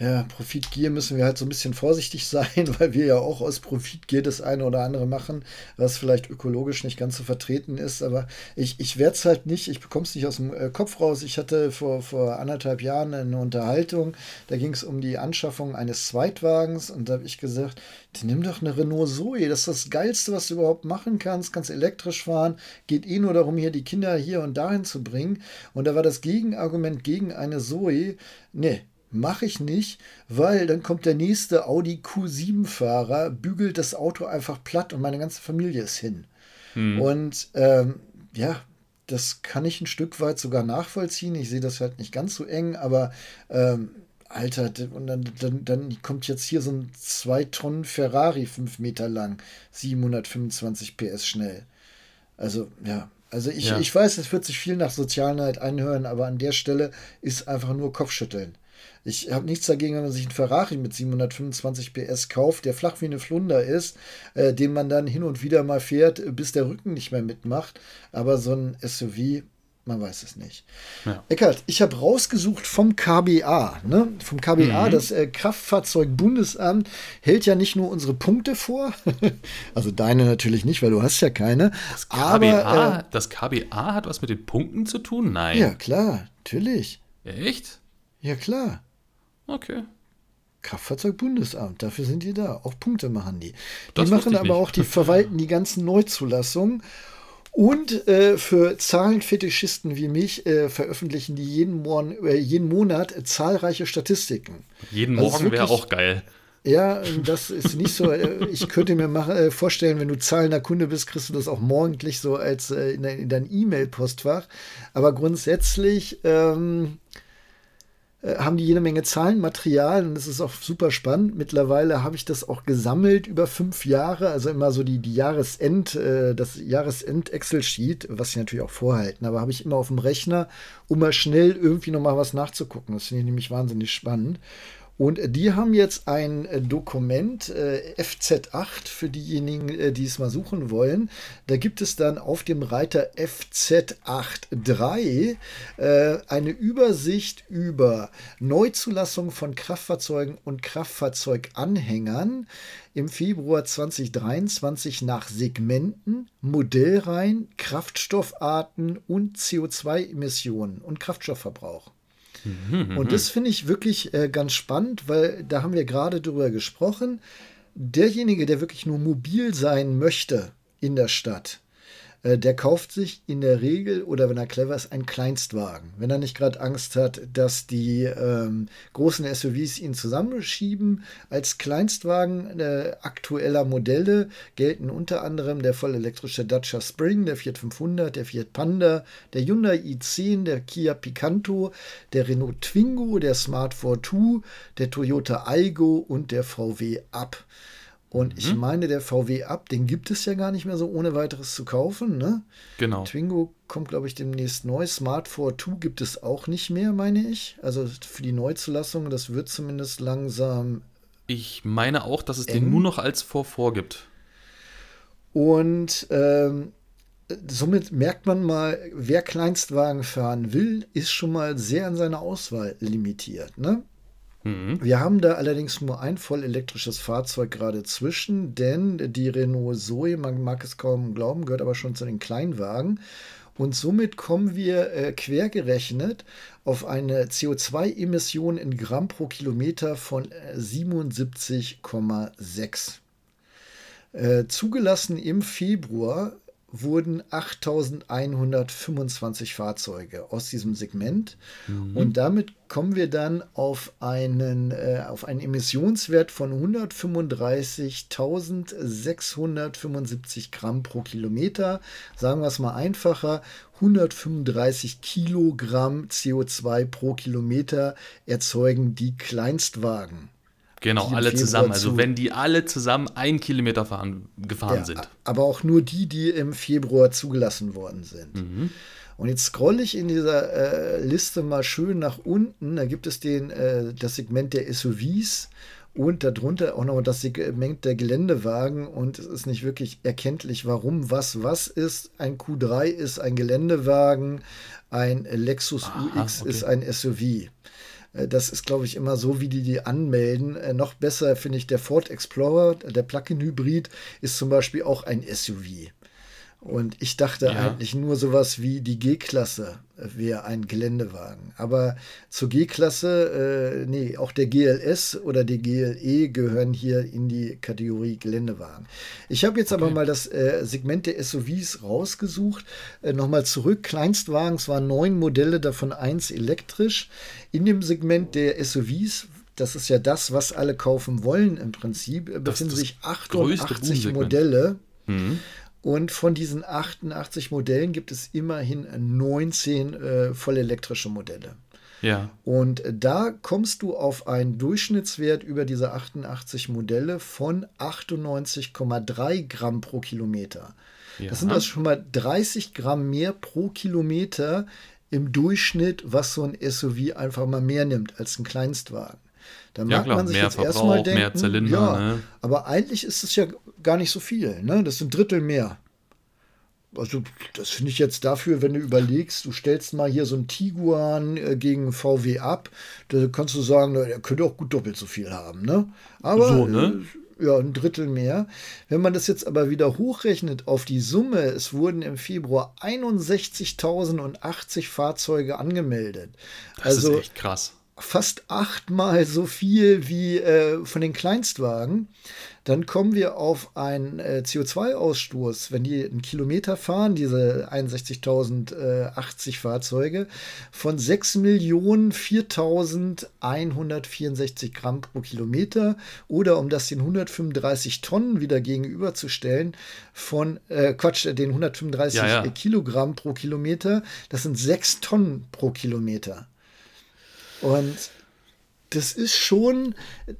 ja, Profitgier müssen wir halt so ein bisschen vorsichtig [LAUGHS] sein, weil wir ja auch aus Profitgier das eine oder andere machen, was vielleicht ökologisch nicht ganz so vertreten ist. Aber ich, ich werde es halt nicht, ich bekomme es nicht aus dem äh, Kopf raus. Ich hatte vor, vor anderthalb Jahren eine Unterhaltung, da ging es um die Anschaffung eines Zweitwagens und da habe ich gesagt, nimm doch eine Renault Zoe, das ist das Geilste, was du überhaupt machen kannst, kannst elektrisch fahren, geht eh nur darum, hier die Kinder hier und dahin zu bringen. Und da war das Gegenargument gegen eine Zoe, nee, Mache ich nicht, weil dann kommt der nächste Audi Q7-Fahrer, bügelt das Auto einfach platt und meine ganze Familie ist hin. Hm. Und ähm, ja, das kann ich ein Stück weit sogar nachvollziehen. Ich sehe das halt nicht ganz so eng, aber ähm, Alter, und dann, dann, dann kommt jetzt hier so ein 2 Tonnen Ferrari 5 Meter lang, 725 PS schnell. Also, ja. Also ich, ja. ich weiß, es wird sich viel nach Sozialneid anhören, aber an der Stelle ist einfach nur Kopfschütteln. Ich habe nichts dagegen, wenn man sich einen Ferrari mit 725 PS kauft, der flach wie eine Flunder ist, äh, den man dann hin und wieder mal fährt, bis der Rücken nicht mehr mitmacht. Aber so ein SUV, Man weiß es nicht. Ja. Eckart, ich habe rausgesucht vom KBA. Ne? Vom KBA, mhm. das äh, Kraftfahrzeugbundesamt hält ja nicht nur unsere Punkte vor, [LAUGHS] also deine natürlich nicht, weil du hast ja keine. Das KBA, aber, äh, das KBA hat was mit den Punkten zu tun? Nein. Ja, klar, natürlich. Echt? Ja, klar. Okay. Kraftfahrzeugbundesamt, dafür sind die da. Auch Punkte machen die. Die machen aber nicht. auch, die verwalten die ganzen Neuzulassungen und äh, für Zahlenfetischisten wie mich äh, veröffentlichen die jeden, Morgen, äh, jeden Monat zahlreiche Statistiken. Jeden also Morgen wäre auch geil. Ja, das ist nicht so. Äh, [LAUGHS] ich könnte mir machen, äh, vorstellen, wenn du zahlender Kunde bist, kriegst du das auch morgendlich so als äh, in, dein, in dein E-Mail-Postfach. Aber grundsätzlich ähm, äh, haben die jede Menge Zahlen, Material und das ist auch super spannend. Mittlerweile habe ich das auch gesammelt über fünf Jahre, also immer so die, die Jahresend, äh, das Jahresend-Excel-Sheet, was sie natürlich auch vorhalten, aber habe ich immer auf dem Rechner, um mal schnell irgendwie nochmal was nachzugucken. Das finde ich nämlich wahnsinnig spannend. Und die haben jetzt ein äh, Dokument, äh, FZ8, für diejenigen, äh, die es mal suchen wollen. Da gibt es dann auf dem Reiter FZ83 äh, eine Übersicht über Neuzulassung von Kraftfahrzeugen und Kraftfahrzeuganhängern im Februar 2023 nach Segmenten, Modellreihen, Kraftstoffarten und CO2-Emissionen und Kraftstoffverbrauch. Mhm, und das finde ich wirklich äh, ganz spannend, weil da haben wir gerade drüber gesprochen. Derjenige, der wirklich nur mobil sein möchte in der Stadt, der kauft sich in der Regel oder wenn er clever ist, einen Kleinstwagen. Wenn er nicht gerade Angst hat, dass die ähm, großen SUVs ihn zusammenschieben. Als Kleinstwagen äh, aktueller Modelle gelten unter anderem der vollelektrische Dacia Spring, der Fiat 500, der Fiat Panda, der Hyundai i10, der Kia Picanto, der Renault Twingo, der Smart 42, der Toyota Aygo und der VW Up. Und mhm. ich meine, der VW Up, den gibt es ja gar nicht mehr so ohne weiteres zu kaufen. Ne? Genau. Twingo kommt, glaube ich, demnächst neu. Smart 42 gibt es auch nicht mehr, meine ich. Also für die Neuzulassung, das wird zumindest langsam. Ich meine auch, dass es eng. den nur noch als V4 gibt. Und ähm, somit merkt man mal, wer Kleinstwagen fahren will, ist schon mal sehr an seiner Auswahl limitiert. Ne? Mhm. Wir haben da allerdings nur ein voll elektrisches Fahrzeug gerade zwischen, denn die Renault Zoe, man mag es kaum glauben, gehört aber schon zu den Kleinwagen. Und somit kommen wir äh, quergerechnet auf eine CO2-Emission in Gramm pro Kilometer von äh, 77,6. Äh, zugelassen im Februar wurden 8125 Fahrzeuge aus diesem Segment. Mhm. Und damit kommen wir dann auf einen, äh, auf einen Emissionswert von 135.675 Gramm pro Kilometer. Sagen wir es mal einfacher. 135 Kilogramm CO2 pro Kilometer erzeugen die Kleinstwagen. Genau, alle zusammen. Also wenn die alle zusammen ein Kilometer fahren, gefahren ja, sind. Aber auch nur die, die im Februar zugelassen worden sind. Mhm. Und jetzt scrolle ich in dieser äh, Liste mal schön nach unten. Da gibt es den, äh, das Segment der SUVs und darunter auch noch das Segment der Geländewagen. Und es ist nicht wirklich erkenntlich, warum was was ist. Ein Q3 ist ein Geländewagen, ein Lexus Aha, UX okay. ist ein SUV. Äh, das ist, glaube ich, immer so, wie die die anmelden. Äh, noch besser finde ich der Ford Explorer, der Plug-in-Hybrid, ist zum Beispiel auch ein SUV. Und ich dachte ja. eigentlich nur sowas wie die G-Klasse wäre ein Geländewagen. Aber zur G-Klasse, äh, nee, auch der GLS oder die GLE gehören hier in die Kategorie Geländewagen. Ich habe jetzt okay. aber mal das äh, Segment der SUVs rausgesucht. Äh, Nochmal zurück, Kleinstwagen, es waren neun Modelle, davon eins elektrisch. In dem Segment der SUVs das ist ja das, was alle kaufen wollen im Prinzip, befinden sich 88 Modelle. Mhm. Und von diesen 88 Modellen gibt es immerhin 19 äh, vollelektrische Modelle. Ja. Und da kommst du auf einen Durchschnittswert über diese 88 Modelle von 98,3 Gramm pro Kilometer. Ja. Das sind also schon mal 30 Gramm mehr pro Kilometer im Durchschnitt, was so ein SUV einfach mal mehr nimmt als ein Kleinstwagen. Da ja, mag klar, man sich jetzt Verbrauch, erstmal denken, mehr Zylinder, ja, ne? aber eigentlich ist es ja gar nicht so viel. Ne? Das sind ein Drittel mehr. also das finde ich jetzt dafür, wenn du überlegst, du stellst mal hier so einen Tiguan äh, gegen VW ab, da kannst du sagen, er könnte auch gut doppelt so viel haben, ne? Aber so, ne? Äh, ja, ein Drittel mehr. Wenn man das jetzt aber wieder hochrechnet auf die Summe, es wurden im Februar 61.080 Fahrzeuge angemeldet. Das also, ist echt krass fast achtmal so viel wie äh, von den Kleinstwagen. Dann kommen wir auf einen äh, CO2-Ausstoß, wenn die einen Kilometer fahren, diese 61.080 Fahrzeuge, von 6.004.164 Gramm pro Kilometer oder um das den 135 Tonnen wieder gegenüberzustellen, von, äh, Quatsch, den 135 ja, ja. Kilogramm pro Kilometer, das sind 6 Tonnen pro Kilometer. Und das ist schon,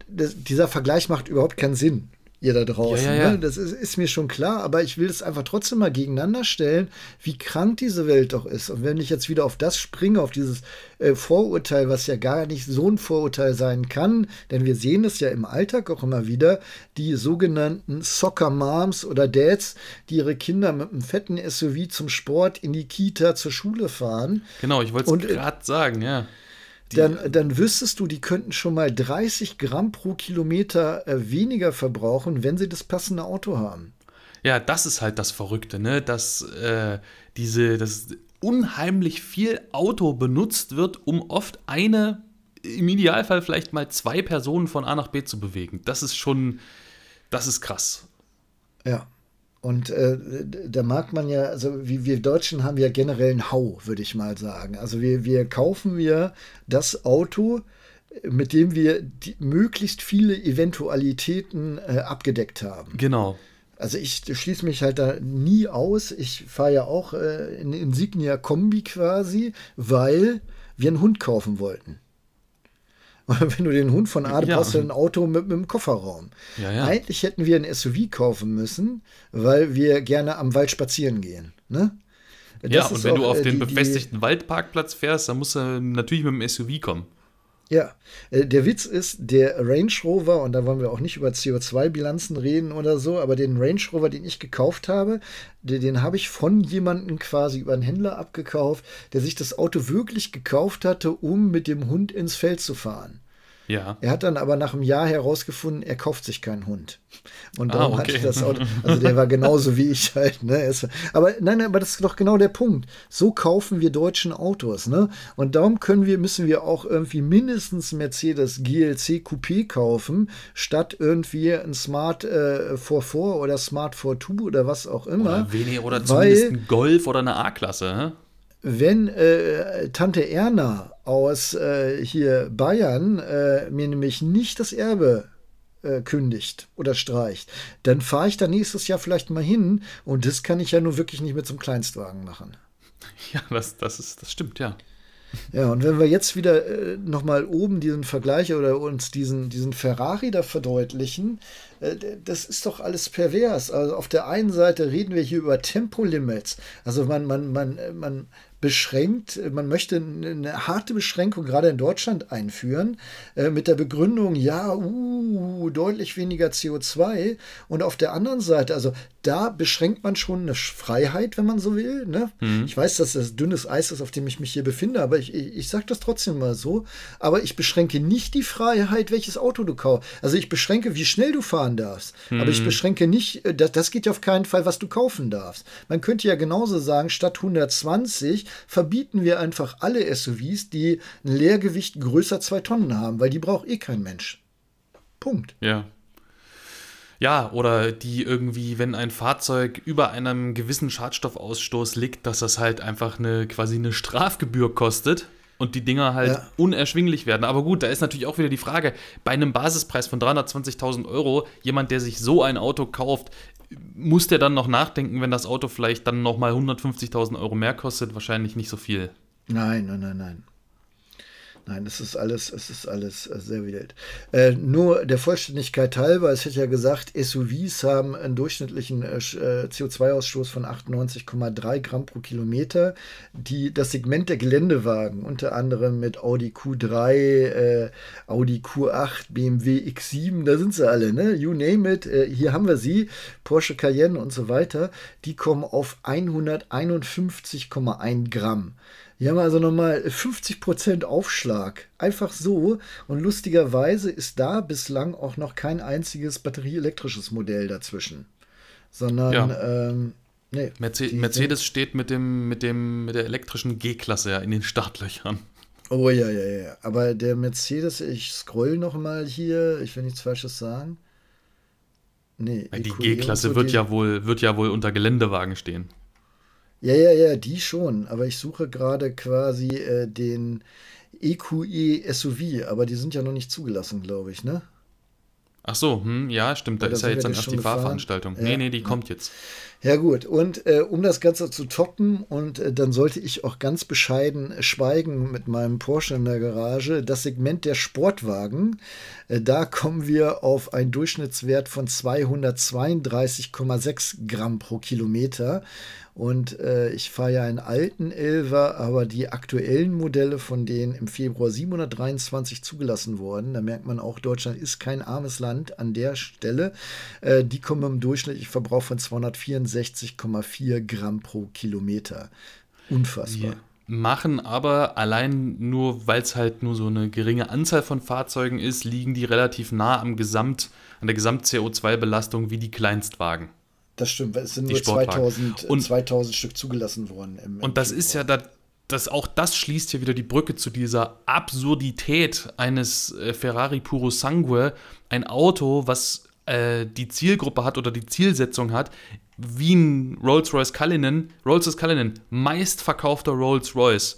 das, dieser Vergleich macht überhaupt keinen Sinn, ihr da draußen. Ja, ja, ja. Ne? Das ist, ist, mir schon klar, aber ich will es einfach trotzdem mal gegeneinander stellen, wie krank diese Welt doch ist. Und wenn ich jetzt wieder auf das springe, auf dieses äh, Vorurteil, was ja gar nicht so ein Vorurteil sein kann, denn wir sehen es ja im Alltag auch immer wieder, die sogenannten Soccer Moms oder Dads, die ihre Kinder mit einem fetten SUV zum Sport in die Kita zur Schule fahren. Genau, ich wollte es äh, gerade sagen, ja dann, dann wüsstest du, die könnten schon mal 30 Gramm pro Kilometer äh, weniger verbrauchen, wenn sie das passende Auto haben. Ja, das ist halt das Verrückte, ne? Dass äh, diese, dass unheimlich viel Auto benutzt wird, um oft eine, im Idealfall vielleicht mal zwei Personen von A nach B zu bewegen. Das ist schon, das ist krass. Ja. Und äh, da mag man ja, also wie wir Deutschen haben ja generell einen Hau, würde ich mal sagen. Also wir, wir kaufen wir das Auto, mit dem wir die, möglichst viele Eventualitäten äh, abgedeckt haben. Genau. Also ich schließe mich halt da nie aus. Ich fahre ja auch äh, in Insignia Kombi quasi, weil wir einen Hund kaufen wollten. [LAUGHS] wenn du den Hund von A, du ja. brauchst du ein Auto mit, mit einem Kofferraum. Ja, ja. Eigentlich hätten wir ein SUV kaufen müssen, weil wir gerne am Wald spazieren gehen. Ne? Ja, und wenn auch, du auf äh, den die, befestigten die, Waldparkplatz fährst, dann musst du natürlich mit dem SUV kommen. Ja, äh, der Witz ist, der Range Rover, und da wollen wir auch nicht über CO2-Bilanzen reden oder so, aber den Range Rover, den ich gekauft habe, den, den habe ich von jemandem quasi über einen Händler abgekauft, der sich das Auto wirklich gekauft hatte, um mit dem Hund ins Feld zu fahren. Ja. Er hat dann aber nach einem Jahr herausgefunden, er kauft sich keinen Hund. Und darum ah, okay. hatte das Auto, also der war genauso wie ich halt, ne? Aber nein, aber das ist doch genau der Punkt. So kaufen wir deutschen Autos, ne? Und darum können wir, müssen wir auch irgendwie mindestens Mercedes GLC Coupé kaufen, statt irgendwie ein Smart äh, 44 oder Smart 42 oder was auch immer. Oder, wenig, oder zumindest ein Golf oder eine A-Klasse, wenn äh, Tante Erna aus äh, hier Bayern äh, mir nämlich nicht das Erbe äh, kündigt oder streicht, dann fahre ich da nächstes Jahr vielleicht mal hin und das kann ich ja nur wirklich nicht mit so einem Kleinstwagen machen. [LAUGHS] Ja, das, das, ist, das stimmt, ja. Ja, und wenn wir jetzt wieder äh, nochmal oben diesen Vergleich oder uns diesen, diesen Ferrari da verdeutlichen, äh, das ist doch alles pervers. Also auf der einen Seite reden wir hier über Tempolimits. Also man, man, man, man beschränkt, man möchte eine harte Beschränkung gerade in Deutschland einführen, äh, mit der Begründung, ja, uh, deutlich weniger CO2. Und auf der anderen Seite, also da beschränkt man schon eine Freiheit, wenn man so will. Ne? Mhm. Ich weiß, dass das dünnes Eis ist, auf dem ich mich hier befinde, aber ich, ich, sage das trotzdem mal so. Aber ich beschränke nicht die Freiheit, welches Auto du kaufst. Also ich beschränke, wie schnell du fahren darfst. Mhm. Aber ich mhm. beschränke nicht, äh, das, das geht ja auf keinen Fall, was du kaufen darfst. Man könnte ja genauso sagen, statt 120 verbieten wir einfach alle SUVs, die ein Leergewicht größer zwei Tonnen haben, weil die braucht eh kein Mensch. Punkt. Ja. Ja, oder die irgendwie, wenn ein Fahrzeug über einem gewissen Schadstoffausstoß liegt, dass das halt einfach eine quasi eine Strafgebühr kostet und die Dinger halt ja. unerschwinglich werden. Aber gut, da ist natürlich auch wieder die Frage, bei einem Basispreis von 320.000 Euro, jemand, der sich so ein Auto kauft, muss der dann noch nachdenken, wenn das Auto vielleicht dann nochmal 150.000 Euro mehr kostet? Wahrscheinlich nicht so viel. Nein, nein, nein, nein. Nein, es ist alles, es ist alles äh, sehr wild. Äh, nur der Vollständigkeit halber, es hätte ja gesagt, SUVs haben einen durchschnittlichen äh, äh CO2-Ausstoß von 98,3 Gramm pro Kilometer. Die, das Segment der Geländewagen, unter anderem mit Audi Q3, äh, Audi Q8, BMW X7, da sind sie alle, ne? You name it, äh, hier haben wir sie, Porsche Cayenne und so weiter, die kommen auf 151,1 Gramm. Die haben also nochmal 50% Aufschlag. Einfach so. Und lustigerweise ist da bislang auch noch kein einziges batterieelektrisches Modell dazwischen. Sondern, ja. ähm, nee. Mercedes, Mercedes steht mit, dem, mit, dem, mit der elektrischen G-Klasse ja in den Startlöchern. Oh ja, ja, ja. Aber der Mercedes, ich scroll nochmal hier, ich will nichts Falsches sagen. Nee, die G-Klasse wird, ja wohl, wird ja wohl unter Geländewagen stehen. Ja, ja, ja, die schon. Aber ich suche gerade quasi äh, den EQE SUV, aber die sind ja noch nicht zugelassen, glaube ich, ne? Ach so, hm, ja, stimmt. Da Oder ist ja jetzt dann erst die Fahrveranstaltung. Ja. Nee, nee, die kommt jetzt. Ja, gut. Und äh, um das Ganze zu toppen, und äh, dann sollte ich auch ganz bescheiden schweigen mit meinem Porsche in der Garage, das Segment der Sportwagen, äh, da kommen wir auf einen Durchschnittswert von 232,6 Gramm pro Kilometer. Und äh, ich fahre ja einen alten Elver, aber die aktuellen Modelle, von denen im Februar 723 zugelassen wurden, da merkt man auch, Deutschland ist kein armes Land an der Stelle. Äh, die kommen im durchschnittlichen Verbrauch von 264,4 Gramm pro Kilometer. Unfassbar. Wir machen aber allein nur, weil es halt nur so eine geringe Anzahl von Fahrzeugen ist, liegen die relativ nah am Gesamt, an der Gesamt-CO2-Belastung wie die Kleinstwagen. Das stimmt, es sind nur 2000, und, 2000 Stück zugelassen worden. Im, im und das Februar. ist ja, da, das, auch das schließt ja wieder die Brücke zu dieser Absurdität eines äh, Ferrari Puro Sangue. Ein Auto, was äh, die Zielgruppe hat oder die Zielsetzung hat, wie ein Rolls-Royce Cullinan. Rolls-Royce Cullinan, meistverkaufter Rolls-Royce.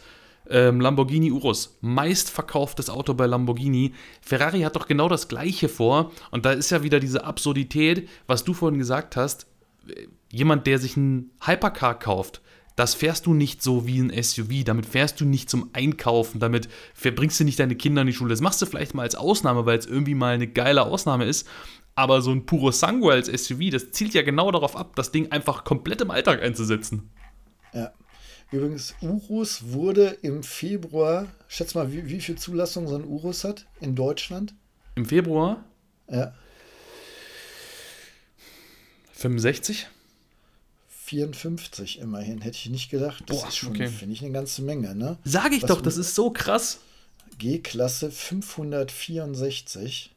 Ähm, Lamborghini Urus, meistverkauftes Auto bei Lamborghini. Ferrari hat doch genau das Gleiche vor. Und da ist ja wieder diese Absurdität, was du vorhin gesagt hast jemand, der sich einen Hypercar kauft, das fährst du nicht so wie ein SUV. Damit fährst du nicht zum Einkaufen. Damit verbringst du nicht deine Kinder in die Schule. Das machst du vielleicht mal als Ausnahme, weil es irgendwie mal eine geile Ausnahme ist. Aber so ein Puro Sangue als SUV, das zielt ja genau darauf ab, das Ding einfach komplett im Alltag einzusetzen. Ja. Übrigens, Urus wurde im Februar, schätz mal, wie, wie viel Zulassung so ein Urus hat in Deutschland? Im Februar? Ja. 65? 54 immerhin, hätte ich nicht gedacht. Das Boah, ist schon, okay. finde ich, eine ganze Menge, ne? Sag ich Was doch, das ist so krass. G-Klasse 564.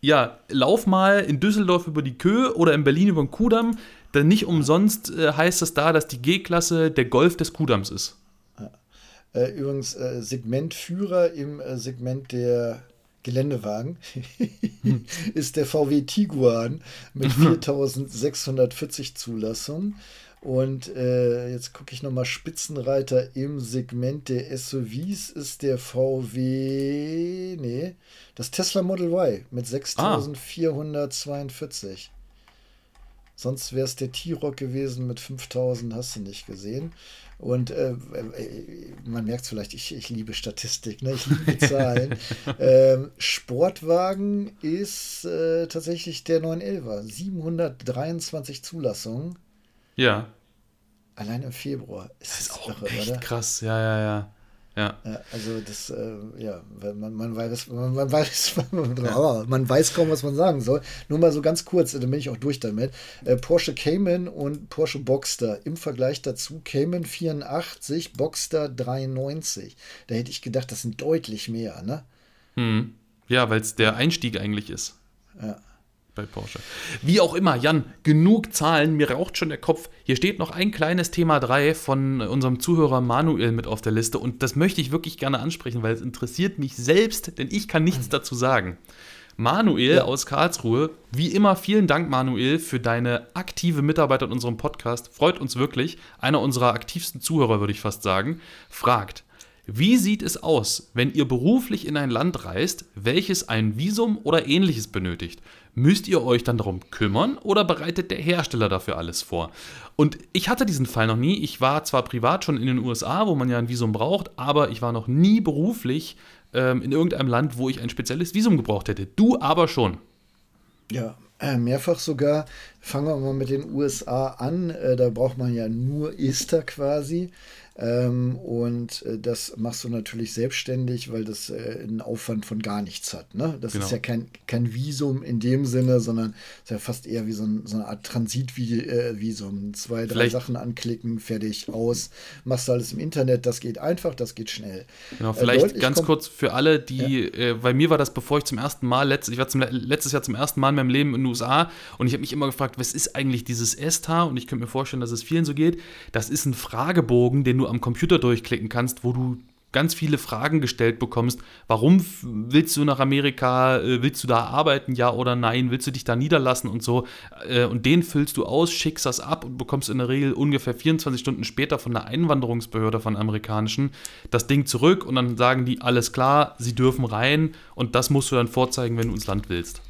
Ja, lauf mal in Düsseldorf über die Köhe oder in Berlin über den Kudamm. Denn nicht umsonst äh, heißt es da, dass die G-Klasse der Golf des Kudamms ist. Ja. Äh, übrigens, äh, Segmentführer im äh, Segment der Geländewagen [LAUGHS] ist der VW Tiguan mit 4640 mhm. Zulassungen. Und äh, jetzt gucke ich nochmal Spitzenreiter im Segment der SUVs ist der VW, nee, das Tesla Model Y mit 6442. Ah. Sonst wäre es der T-Rock gewesen mit 5000, hast du nicht gesehen. Und äh, äh, man merkt es vielleicht, ich, ich liebe Statistik, ne? ich liebe Zahlen. [LAUGHS] ähm, Sportwagen ist äh, tatsächlich der 911er. 723 Zulassungen. Ja. Allein im Februar. Ist das ist auch irre, echt oder? krass, ja, ja, ja. Ja. Also das, äh, ja, man, man weiß, man, man weiß, [LAUGHS] man, man, weiß kaum, was man sagen soll. Nur mal so ganz kurz, dann bin ich auch durch damit. Äh, Porsche Cayman und Porsche Boxster im Vergleich dazu Cayman 84, Boxster 93. Da hätte ich gedacht, das sind deutlich mehr, ne? Hm. Ja, weil es der Einstieg eigentlich ist. Ja bei Porsche. Wie auch immer, Jan, genug Zahlen, mir raucht schon der Kopf. Hier steht noch ein kleines Thema 3 von unserem Zuhörer Manuel mit auf der Liste und das möchte ich wirklich gerne ansprechen, weil es interessiert mich selbst, denn ich kann nichts dazu sagen. Manuel ja. aus Karlsruhe, wie immer vielen Dank, Manuel, für deine aktive Mitarbeit an unserem Podcast. Freut uns wirklich. Einer unserer aktivsten Zuhörer, würde ich fast sagen, fragt, Wie sieht es aus, wenn ihr beruflich in ein Land reist, welches ein Visum oder ähnliches benötigt? Müsst ihr euch dann darum kümmern oder bereitet der Hersteller dafür alles vor? Und ich hatte diesen Fall noch nie. Ich war zwar privat schon in den USA, wo man ja ein Visum braucht, aber ich war noch nie beruflich ähm, in irgendeinem Land, wo ich ein spezielles Visum gebraucht hätte. Du aber schon. Ja, äh, mehrfach sogar. Fangen wir mal mit den USA an. Äh, da braucht man ja nur ESTA quasi. Ähm, und äh, das machst du natürlich selbstständig, weil das äh, einen Aufwand von gar nichts hat. Ne? Das genau. ist ja kein, kein Visum in dem Sinne, sondern ist ja fast eher wie so, ein, so eine Art Transitvisum. Äh, Zwei, drei Vielleicht. Sachen anklicken, fertig, aus. Machst du alles im Internet, das geht einfach, das geht schnell. Genau, äh, vielleicht ganz kurz für alle, die, ja. bei mir war das, bevor ich zum ersten Mal, letzt, ich war zum, letztes Jahr zum ersten Mal in meinem Leben in den USA und ich habe mich immer gefragt, was ist eigentlich dieses ESTA? Und ich könnte mir vorstellen, dass es vielen so geht. Das ist ein Fragebogen, den du am Computer durchklicken kannst, wo du ganz viele Fragen gestellt bekommst. Warum willst du nach Amerika? Äh, willst du da arbeiten? Ja oder nein? Willst du dich da niederlassen und so? Äh, und den füllst du aus, schickst das ab und bekommst in der Regel ungefähr 24 Stunden später von der Einwanderungsbehörde von amerikanischen das Ding zurück und dann sagen die, alles klar, sie dürfen rein und das musst du dann vorzeigen, wenn du ins Land willst.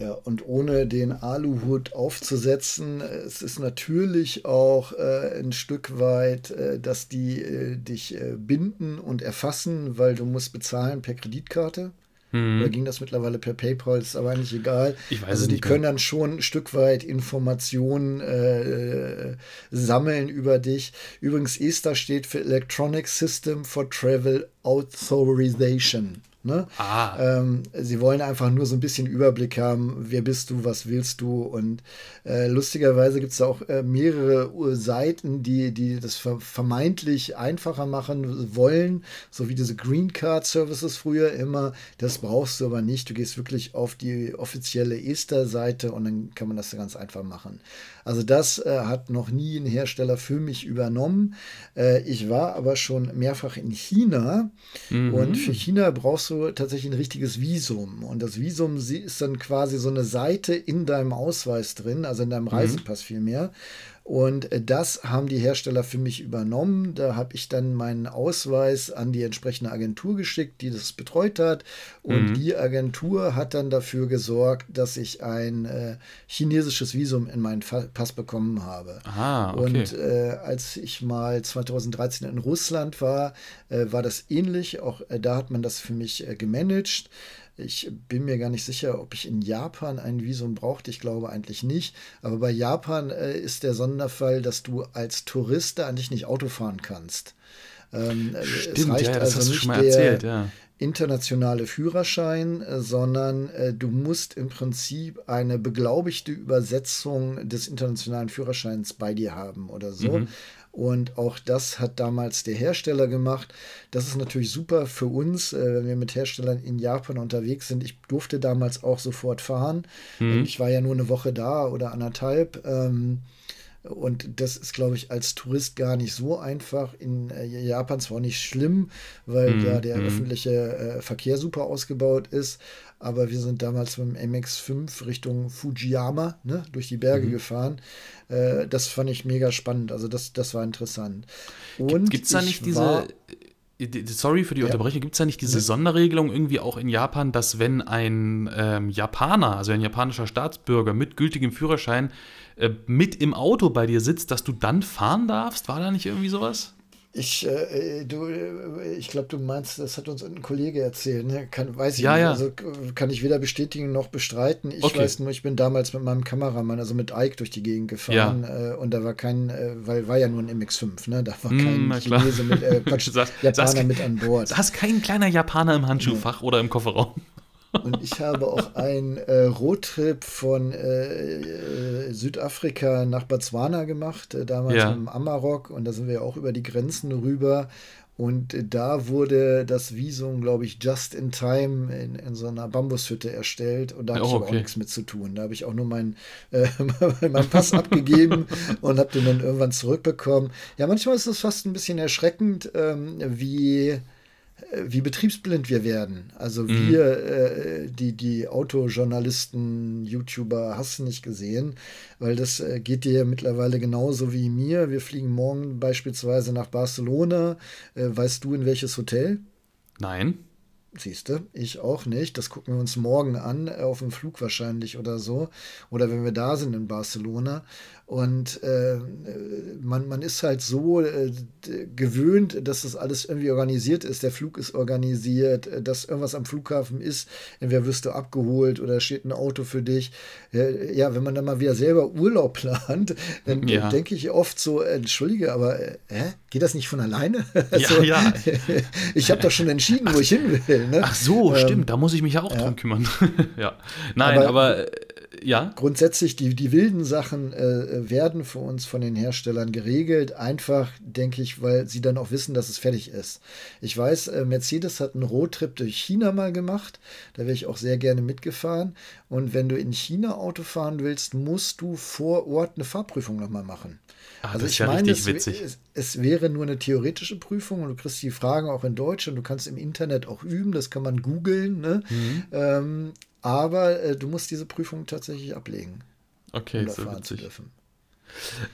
Ja, und ohne den Aluhut aufzusetzen, es ist natürlich auch äh, ein Stück weit, äh, dass die äh, dich äh, binden und erfassen, weil du musst bezahlen per Kreditkarte. Mhm. Oder ging das mittlerweile per PayPal? Ist aber eigentlich egal. Ich weiß also die können dann schon ein Stück weit Informationen äh, sammeln über dich. Übrigens, ESTA steht für Electronic System for Travel Authorization. Ne? Ah. Ähm, sie wollen einfach nur so ein bisschen Überblick haben, wer bist du, was willst du. Und äh, lustigerweise gibt es da auch äh, mehrere Seiten, die, die das vermeintlich einfacher machen wollen, so wie diese Green Card Services früher immer. Das brauchst du aber nicht. Du gehst wirklich auf die offizielle ESTA-Seite und dann kann man das ganz einfach machen. Also das äh, hat noch nie ein Hersteller für mich übernommen. Äh, ich war aber schon mehrfach in China mhm. und für China brauchst du tatsächlich ein richtiges Visum. Und das Visum ist dann quasi so eine Seite in deinem Ausweis drin, also in deinem mhm. Reisepass mhm. vielmehr. Und äh, das haben die Hersteller für mich übernommen. Da habe ich dann meinen Ausweis an die entsprechende Agentur geschickt, die das betreut hat. Und mhm. die Agentur hat dann dafür gesorgt, dass ich ein äh, chinesisches Visum in meinen Pass bekommen habe. Aha, okay. Und äh, als ich mal 2013 in Russland war, äh, war das ähnlich. Auch äh, da hat man das für mich äh, gemanagt. Ich bin mir gar nicht sicher, ob ich in Japan ein Visum brauchte. Ich glaube eigentlich nicht. Aber bei Japan äh, ist der Sonderfall, dass du als Tourist da eigentlich nicht Auto fahren kannst. Ähm, Stimmt, es reicht ja, das also hast du schon mal erzählt, ja internationale Führerschein, äh, sondern äh, du musst im Prinzip eine beglaubigte Übersetzung des internationalen Führerscheins bei dir haben oder so. Mhm. Und auch das hat damals der Hersteller gemacht. Das ist natürlich super für uns, äh, wenn wir mit Herstellern in Japan unterwegs sind. Ich durfte damals auch sofort fahren. Mhm. Ich war ja nur eine Woche da oder anderthalb. Ähm, und das ist, glaube ich, als Tourist gar nicht so einfach. In äh, Japan zwar nicht schlimm, weil mm, da der mm. öffentliche äh, Verkehr super ausgebaut ist. Aber wir sind damals mit dem MX5 Richtung Fujiyama ne, durch die Berge mm. gefahren. Äh, das fand ich mega spannend. Also das, das war interessant. Gibt es da nicht diese äh, sorry für die Unterbrechung, gibt es da nicht diese Sonderregelung irgendwie auch in Japan, dass wenn ein ähm, Japaner, also ein japanischer Staatsbürger mit gültigem Führerschein äh, mit im Auto bei dir sitzt, dass du dann fahren darfst? War da nicht irgendwie sowas? Ich, äh, du, äh, ich glaube, du meinst, das hat uns ein Kollege erzählt. Ne? Kann, weiß ich ja, nicht. Ja. Also kann ich weder bestätigen noch bestreiten. Ich okay. weiß nur, ich bin damals mit meinem Kameramann, also mit Ike, durch die Gegend gefahren. Ja. Äh, und da war kein, äh, weil war ja nur ein MX5, ne? Da war kein mm, Chinese mit, äh, [LAUGHS] Quatsch, Japaner mit an Bord. Da ist kein kleiner Japaner im Handschuhfach oder im Kofferraum. Und ich habe auch einen äh, Roadtrip von äh, äh, Südafrika nach Botswana gemacht, äh, damals ja. im Amarok. Und da sind wir auch über die Grenzen rüber. Und da wurde das Visum, glaube ich, just in time in, in so einer Bambushütte erstellt. Und da habe oh, ich aber okay. auch nichts mit zu tun. Da habe ich auch nur meinen äh, [LAUGHS] mein Pass abgegeben [LAUGHS] und habe den dann irgendwann zurückbekommen. Ja, manchmal ist es fast ein bisschen erschreckend, ähm, wie wie betriebsblind wir werden. Also mhm. wir, äh, die, die Autojournalisten, YouTuber, hast du nicht gesehen, weil das äh, geht dir ja mittlerweile genauso wie mir. Wir fliegen morgen beispielsweise nach Barcelona. Äh, weißt du, in welches Hotel? Nein. Siehst du, ich auch nicht. Das gucken wir uns morgen an, äh, auf dem Flug wahrscheinlich oder so. Oder wenn wir da sind in Barcelona. Und äh, man, man ist halt so äh, gewöhnt, dass das alles irgendwie organisiert ist. Der Flug ist organisiert, äh, dass irgendwas am Flughafen ist. Entweder wirst du abgeholt oder steht ein Auto für dich. Ja, wenn man dann mal wieder selber Urlaub plant, [LAUGHS] dann ja. denke ich oft so, entschuldige, aber äh, hä? geht das nicht von alleine? [LAUGHS] also, ja, ja. [LAUGHS] ich habe doch schon entschieden, wo ich hin will. Ne? Ach so, ähm, stimmt, da muss ich mich ja auch ja. drum kümmern. ja. Nein, aber, aber ja. Grundsätzlich, die, die wilden Sachen äh, werden für uns von den Herstellern geregelt. Einfach, denke ich, weil sie dann auch wissen, dass es fertig ist. Ich weiß, äh, Mercedes hat einen Roadtrip durch China mal gemacht. Da wäre ich auch sehr gerne mitgefahren. Und wenn du in China Auto fahren willst, musst du vor Ort eine Fahrprüfung nochmal machen. Ach, also ich ja meine, es, es, es, wäre nur eine theoretische Prüfung und du kriegst die Fragen auch in Deutsch und du kannst im Internet auch üben, das kann man googeln. Ne? Mhm. Ähm, aber äh, du musst diese Prüfung tatsächlich ablegen. Okay, um so witzig.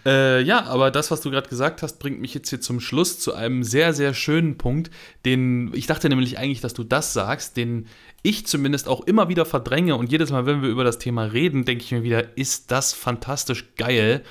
Äh, ja, aber das, was du gerade gesagt hast, bringt mich jetzt hier zum Schluss zu einem sehr, sehr schönen Punkt, den ich dachte nämlich eigentlich, dass du das sagst, den ich zumindest auch immer wieder verdränge und jedes Mal, wenn wir über das Thema reden, denke ich mir wieder, ist das fantastisch geil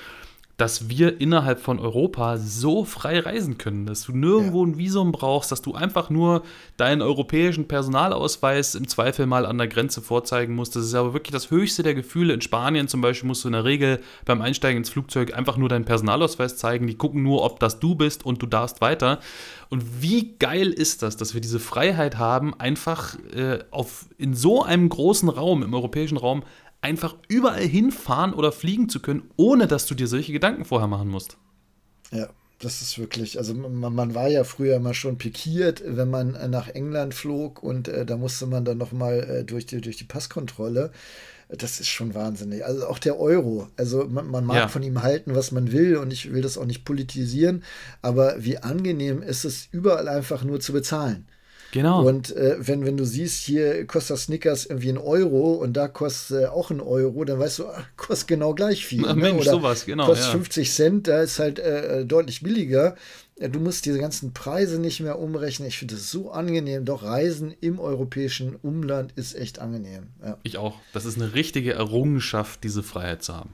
dass wir innerhalb von Europa so frei reisen können, dass du nirgendwo ja. ein Visum brauchst, dass du einfach nur deinen europäischen Personalausweis im Zweifel mal an der Grenze vorzeigen musst. Das ist aber wirklich das höchste der Gefühle. In Spanien zum Beispiel musst du in der Regel beim Einsteigen ins Flugzeug einfach nur deinen Personalausweis zeigen. Die gucken nur, ob das du bist und du darfst weiter. Und wie geil ist das, dass wir diese Freiheit haben, einfach äh, auf, in so einem großen Raum, im europäischen Raum, einfach überall hinfahren oder fliegen zu können, ohne dass du dir solche Gedanken vorher machen musst. Ja, das ist wirklich, also man, man war ja früher immer schon pikiert, wenn man äh, nach England flog und äh, da musste man dann nochmal äh, durch, die, durch die Passkontrolle. Das ist schon wahnsinnig. Also auch der Euro. Also man, man mag ja. von ihm halten, was man will und ich will das auch nicht politisieren, aber wie angenehm ist es, überall einfach nur zu bezahlen. Genau. Und äh, wenn, wenn du siehst, hier kostet Snickers irgendwie ein Euro und da kostet äh, auch ein Euro, dann weißt du, ach, kostet genau gleich viel. Na, ne? Mensch, Oder sowas, genau. Kostet ja. 50 Cent, da ist halt äh, deutlich billiger. Du musst diese ganzen Preise nicht mehr umrechnen. Ich finde das so angenehm. Doch Reisen im europäischen Umland ist echt angenehm. Ja. Ich auch. Das ist eine richtige Errungenschaft, diese Freiheit zu haben.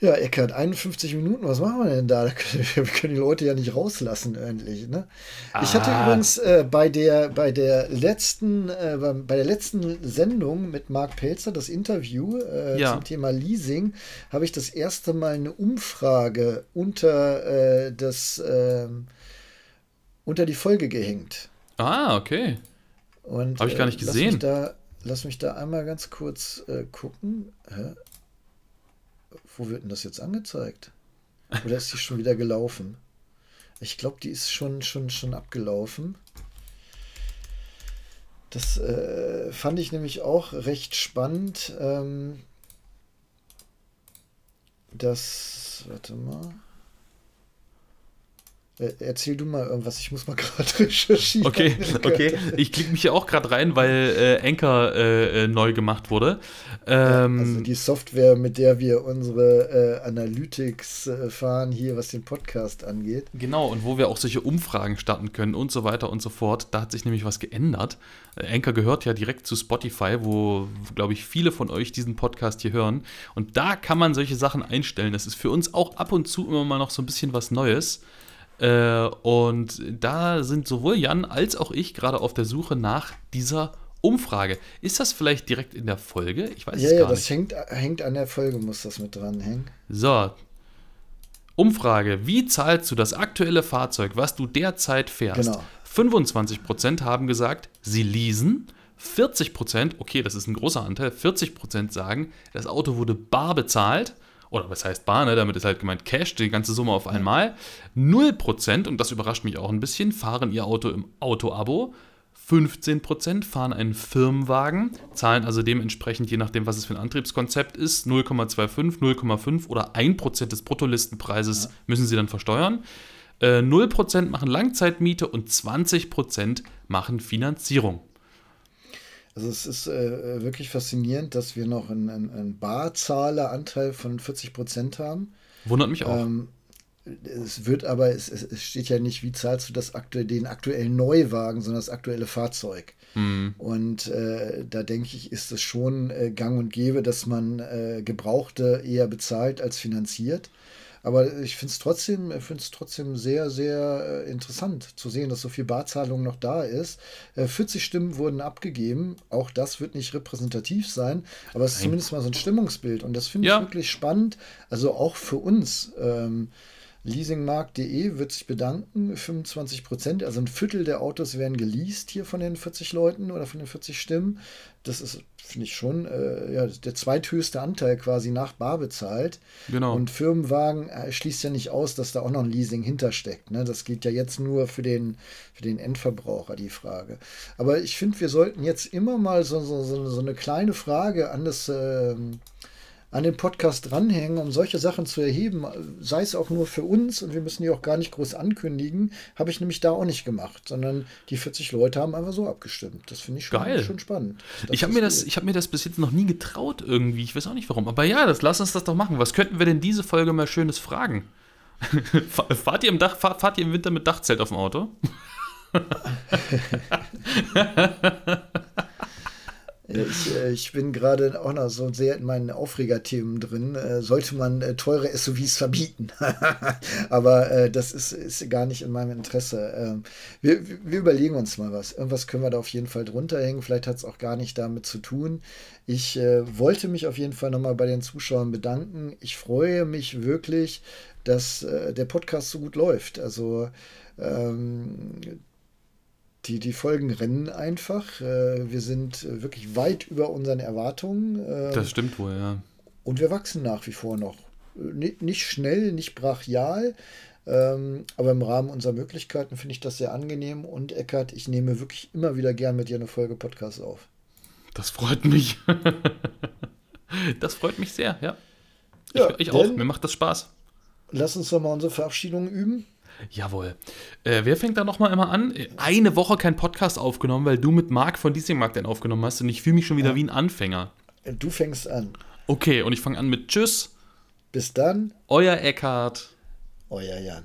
Ja, Eckert, 51 Minuten, was machen wir denn da? [LAUGHS] Wir können die Leute ja nicht rauslassen, endlich. Ne? Ah. Ich hatte ah. übrigens äh, bei, der, bei, der letzten, äh, bei der letzten Sendung mit Marc Pelzer, das Interview äh, ja. zum Thema Leasing, habe ich das erste Mal eine Umfrage unter, äh, das, ähm, unter die Folge gehängt. Ah, okay. Habe ich gar nicht gesehen. Lass mich da, lass mich da einmal ganz kurz äh, gucken. Hä? Wo wird denn das jetzt angezeigt? Oder ist die schon wieder gelaufen? Ich glaube, die ist schon, schon, schon abgelaufen. Das äh, fand ich nämlich auch recht spannend. Ähm, das, warte mal. Äh, erzähl du mal irgendwas, ich muss mal [LAUGHS] gerade recherchieren. Okay, [LAUGHS] okay. Ich klicke mich hier auch gerade rein, weil äh, Anchor äh, äh, neu gemacht wurde. Ähm, also die Software, mit der wir unsere äh, Analytics äh, fahren, hier was den Podcast angeht. Genau, und wo wir auch solche Umfragen starten können und so weiter und so fort. Da hat sich nämlich was geändert. Anchor gehört ja direkt zu Spotify, wo, glaube ich, viele von euch diesen Podcast hier hören. Und da kann man solche Sachen einstellen. Das ist für uns auch ab und zu immer mal noch so ein bisschen was Neues. Äh, und da sind sowohl Jan als auch ich gerade auf der Suche nach dieser Umfrage. Ist das vielleicht direkt in der Folge? Ich weiß ja, es gar ja, das nicht. Hängt, hängt an der Folge, muss das mit dranhängen. So. Umfrage. Wie zahlst du das aktuelle Fahrzeug, was du derzeit fährst? Genau. 25% haben gesagt, sie leasen. 40%, okay, das ist ein großer Anteil, 40% sagen, das Auto wurde bar bezahlt oder was heißt bar, ne? damit ist halt gemeint Cash, die ganze Summe auf einmal. 0%, und das überrascht mich auch ein bisschen, fahren ihr Auto im Auto-Abo. 15% fahren einen Firmenwagen, zahlen also dementsprechend, je nachdem, was es für ein Antriebskonzept ist, 0,25, 0,5 oder 1% des Bruttolistenpreises ja. müssen sie dann versteuern. Äh, 0% machen Langzeitmiete und 20% machen Finanzierung. Also es ist äh, wirklich faszinierend, dass wir noch einen, einen Barzahleranteil von 40 Prozent haben. Wundert mich auch. Ähm, es wird aber, es, es, steht ja nicht, wie zahlst du das aktu den aktuellen Neuwagen, sondern das aktuelle Fahrzeug. Mhm. Und äh, da denke ich, ist es schon äh, gang und gäbe, dass man äh, Gebrauchte eher bezahlt als finanziert. Aber ich finde es trotzdem, trotzdem sehr, sehr äh, interessant zu sehen, dass so viel Barzahlung noch da ist. 40 äh, Stimmen wurden abgegeben. Auch das wird nicht repräsentativ sein, aber es ist Nein. zumindest mal so ein Stimmungsbild. Und das finde ja. ich wirklich spannend. Also auch für uns. Ähm, Leasingmarkt.de wird sich bedanken, 25 Prozent, also ein Viertel der Autos werden geleast hier von den 40 Leuten oder von den 40 Stimmen. Das ist, finde ich schon, äh, ja, der zweithöchste Anteil quasi nach Bar bezahlt. Genau. Und Firmenwagen äh, schließt ja nicht aus, dass da auch noch ein Leasing hintersteckt. Ne? Das geht ja jetzt nur für den, für den Endverbraucher, die Frage. Aber ich finde, wir sollten jetzt immer mal so, so, so, so eine kleine Frage an das. Äh, an den Podcast dranhängen, um solche Sachen zu erheben, sei es auch nur für uns und wir müssen die auch gar nicht groß ankündigen, habe ich nämlich da auch nicht gemacht, sondern die 40 Leute haben einfach so abgestimmt. Das finde ich schon, Geil. schon spannend. Das ich habe mir, das, hab mir das bis jetzt noch nie getraut irgendwie, ich weiß auch nicht warum, aber ja, das, lass uns das doch machen. Was könnten wir denn diese Folge mal Schönes fragen? [LAUGHS] fahrt, ihr im Dach, fahrt, fahrt ihr im Winter mit Dachzelt auf dem Auto? [LAUGHS] Ich, äh, ich bin gerade auch noch so sehr in meinen Aufregerthemen drin. Äh, sollte man äh, teure SUVs verbieten? [LAUGHS] Aber das ist, ist gar nicht in meinem Interesse. Ähm, wir, wir überlegen uns mal was. Irgendwas können wir da auf jeden Fall drunter hängen. Vielleicht hat es auch gar nicht damit zu tun. Ich wollte mich auf jeden Fall nochmal bei den Zuschauern bedanken. Ich freue mich wirklich, dass der Podcast so gut läuft. Also ähm, die, die Folgen rennen einfach. Äh, wir sind wirklich weit über unseren Erwartungen. Ähm, das stimmt wohl, ja. Und wir wachsen nach wie vor noch. Nicht schnell, nicht brachial, ähm, aber im Rahmen unserer Möglichkeiten finde ich das sehr angenehm. Und Eckart, ich nehme wirklich immer wieder gern mit dir eine Folge Podcast auf. Das freut mich. [LAUGHS] das freut mich sehr, ja. ja ich, ich auch. Mir macht das Spaß. Lass uns doch mal unsere Verabschiedung üben. Jawohl. Äh, wer fängt da nochmal immer an? Eine Woche kein Podcast aufgenommen, weil du mit Marc von Diesem Markt den aufgenommen hast und ich fühle mich schon wieder ja. wie ein Anfänger. Du fängst an. Okay, und ich fange an mit Tschüss. Bis dann. Euer Eckhart. Euer Jan.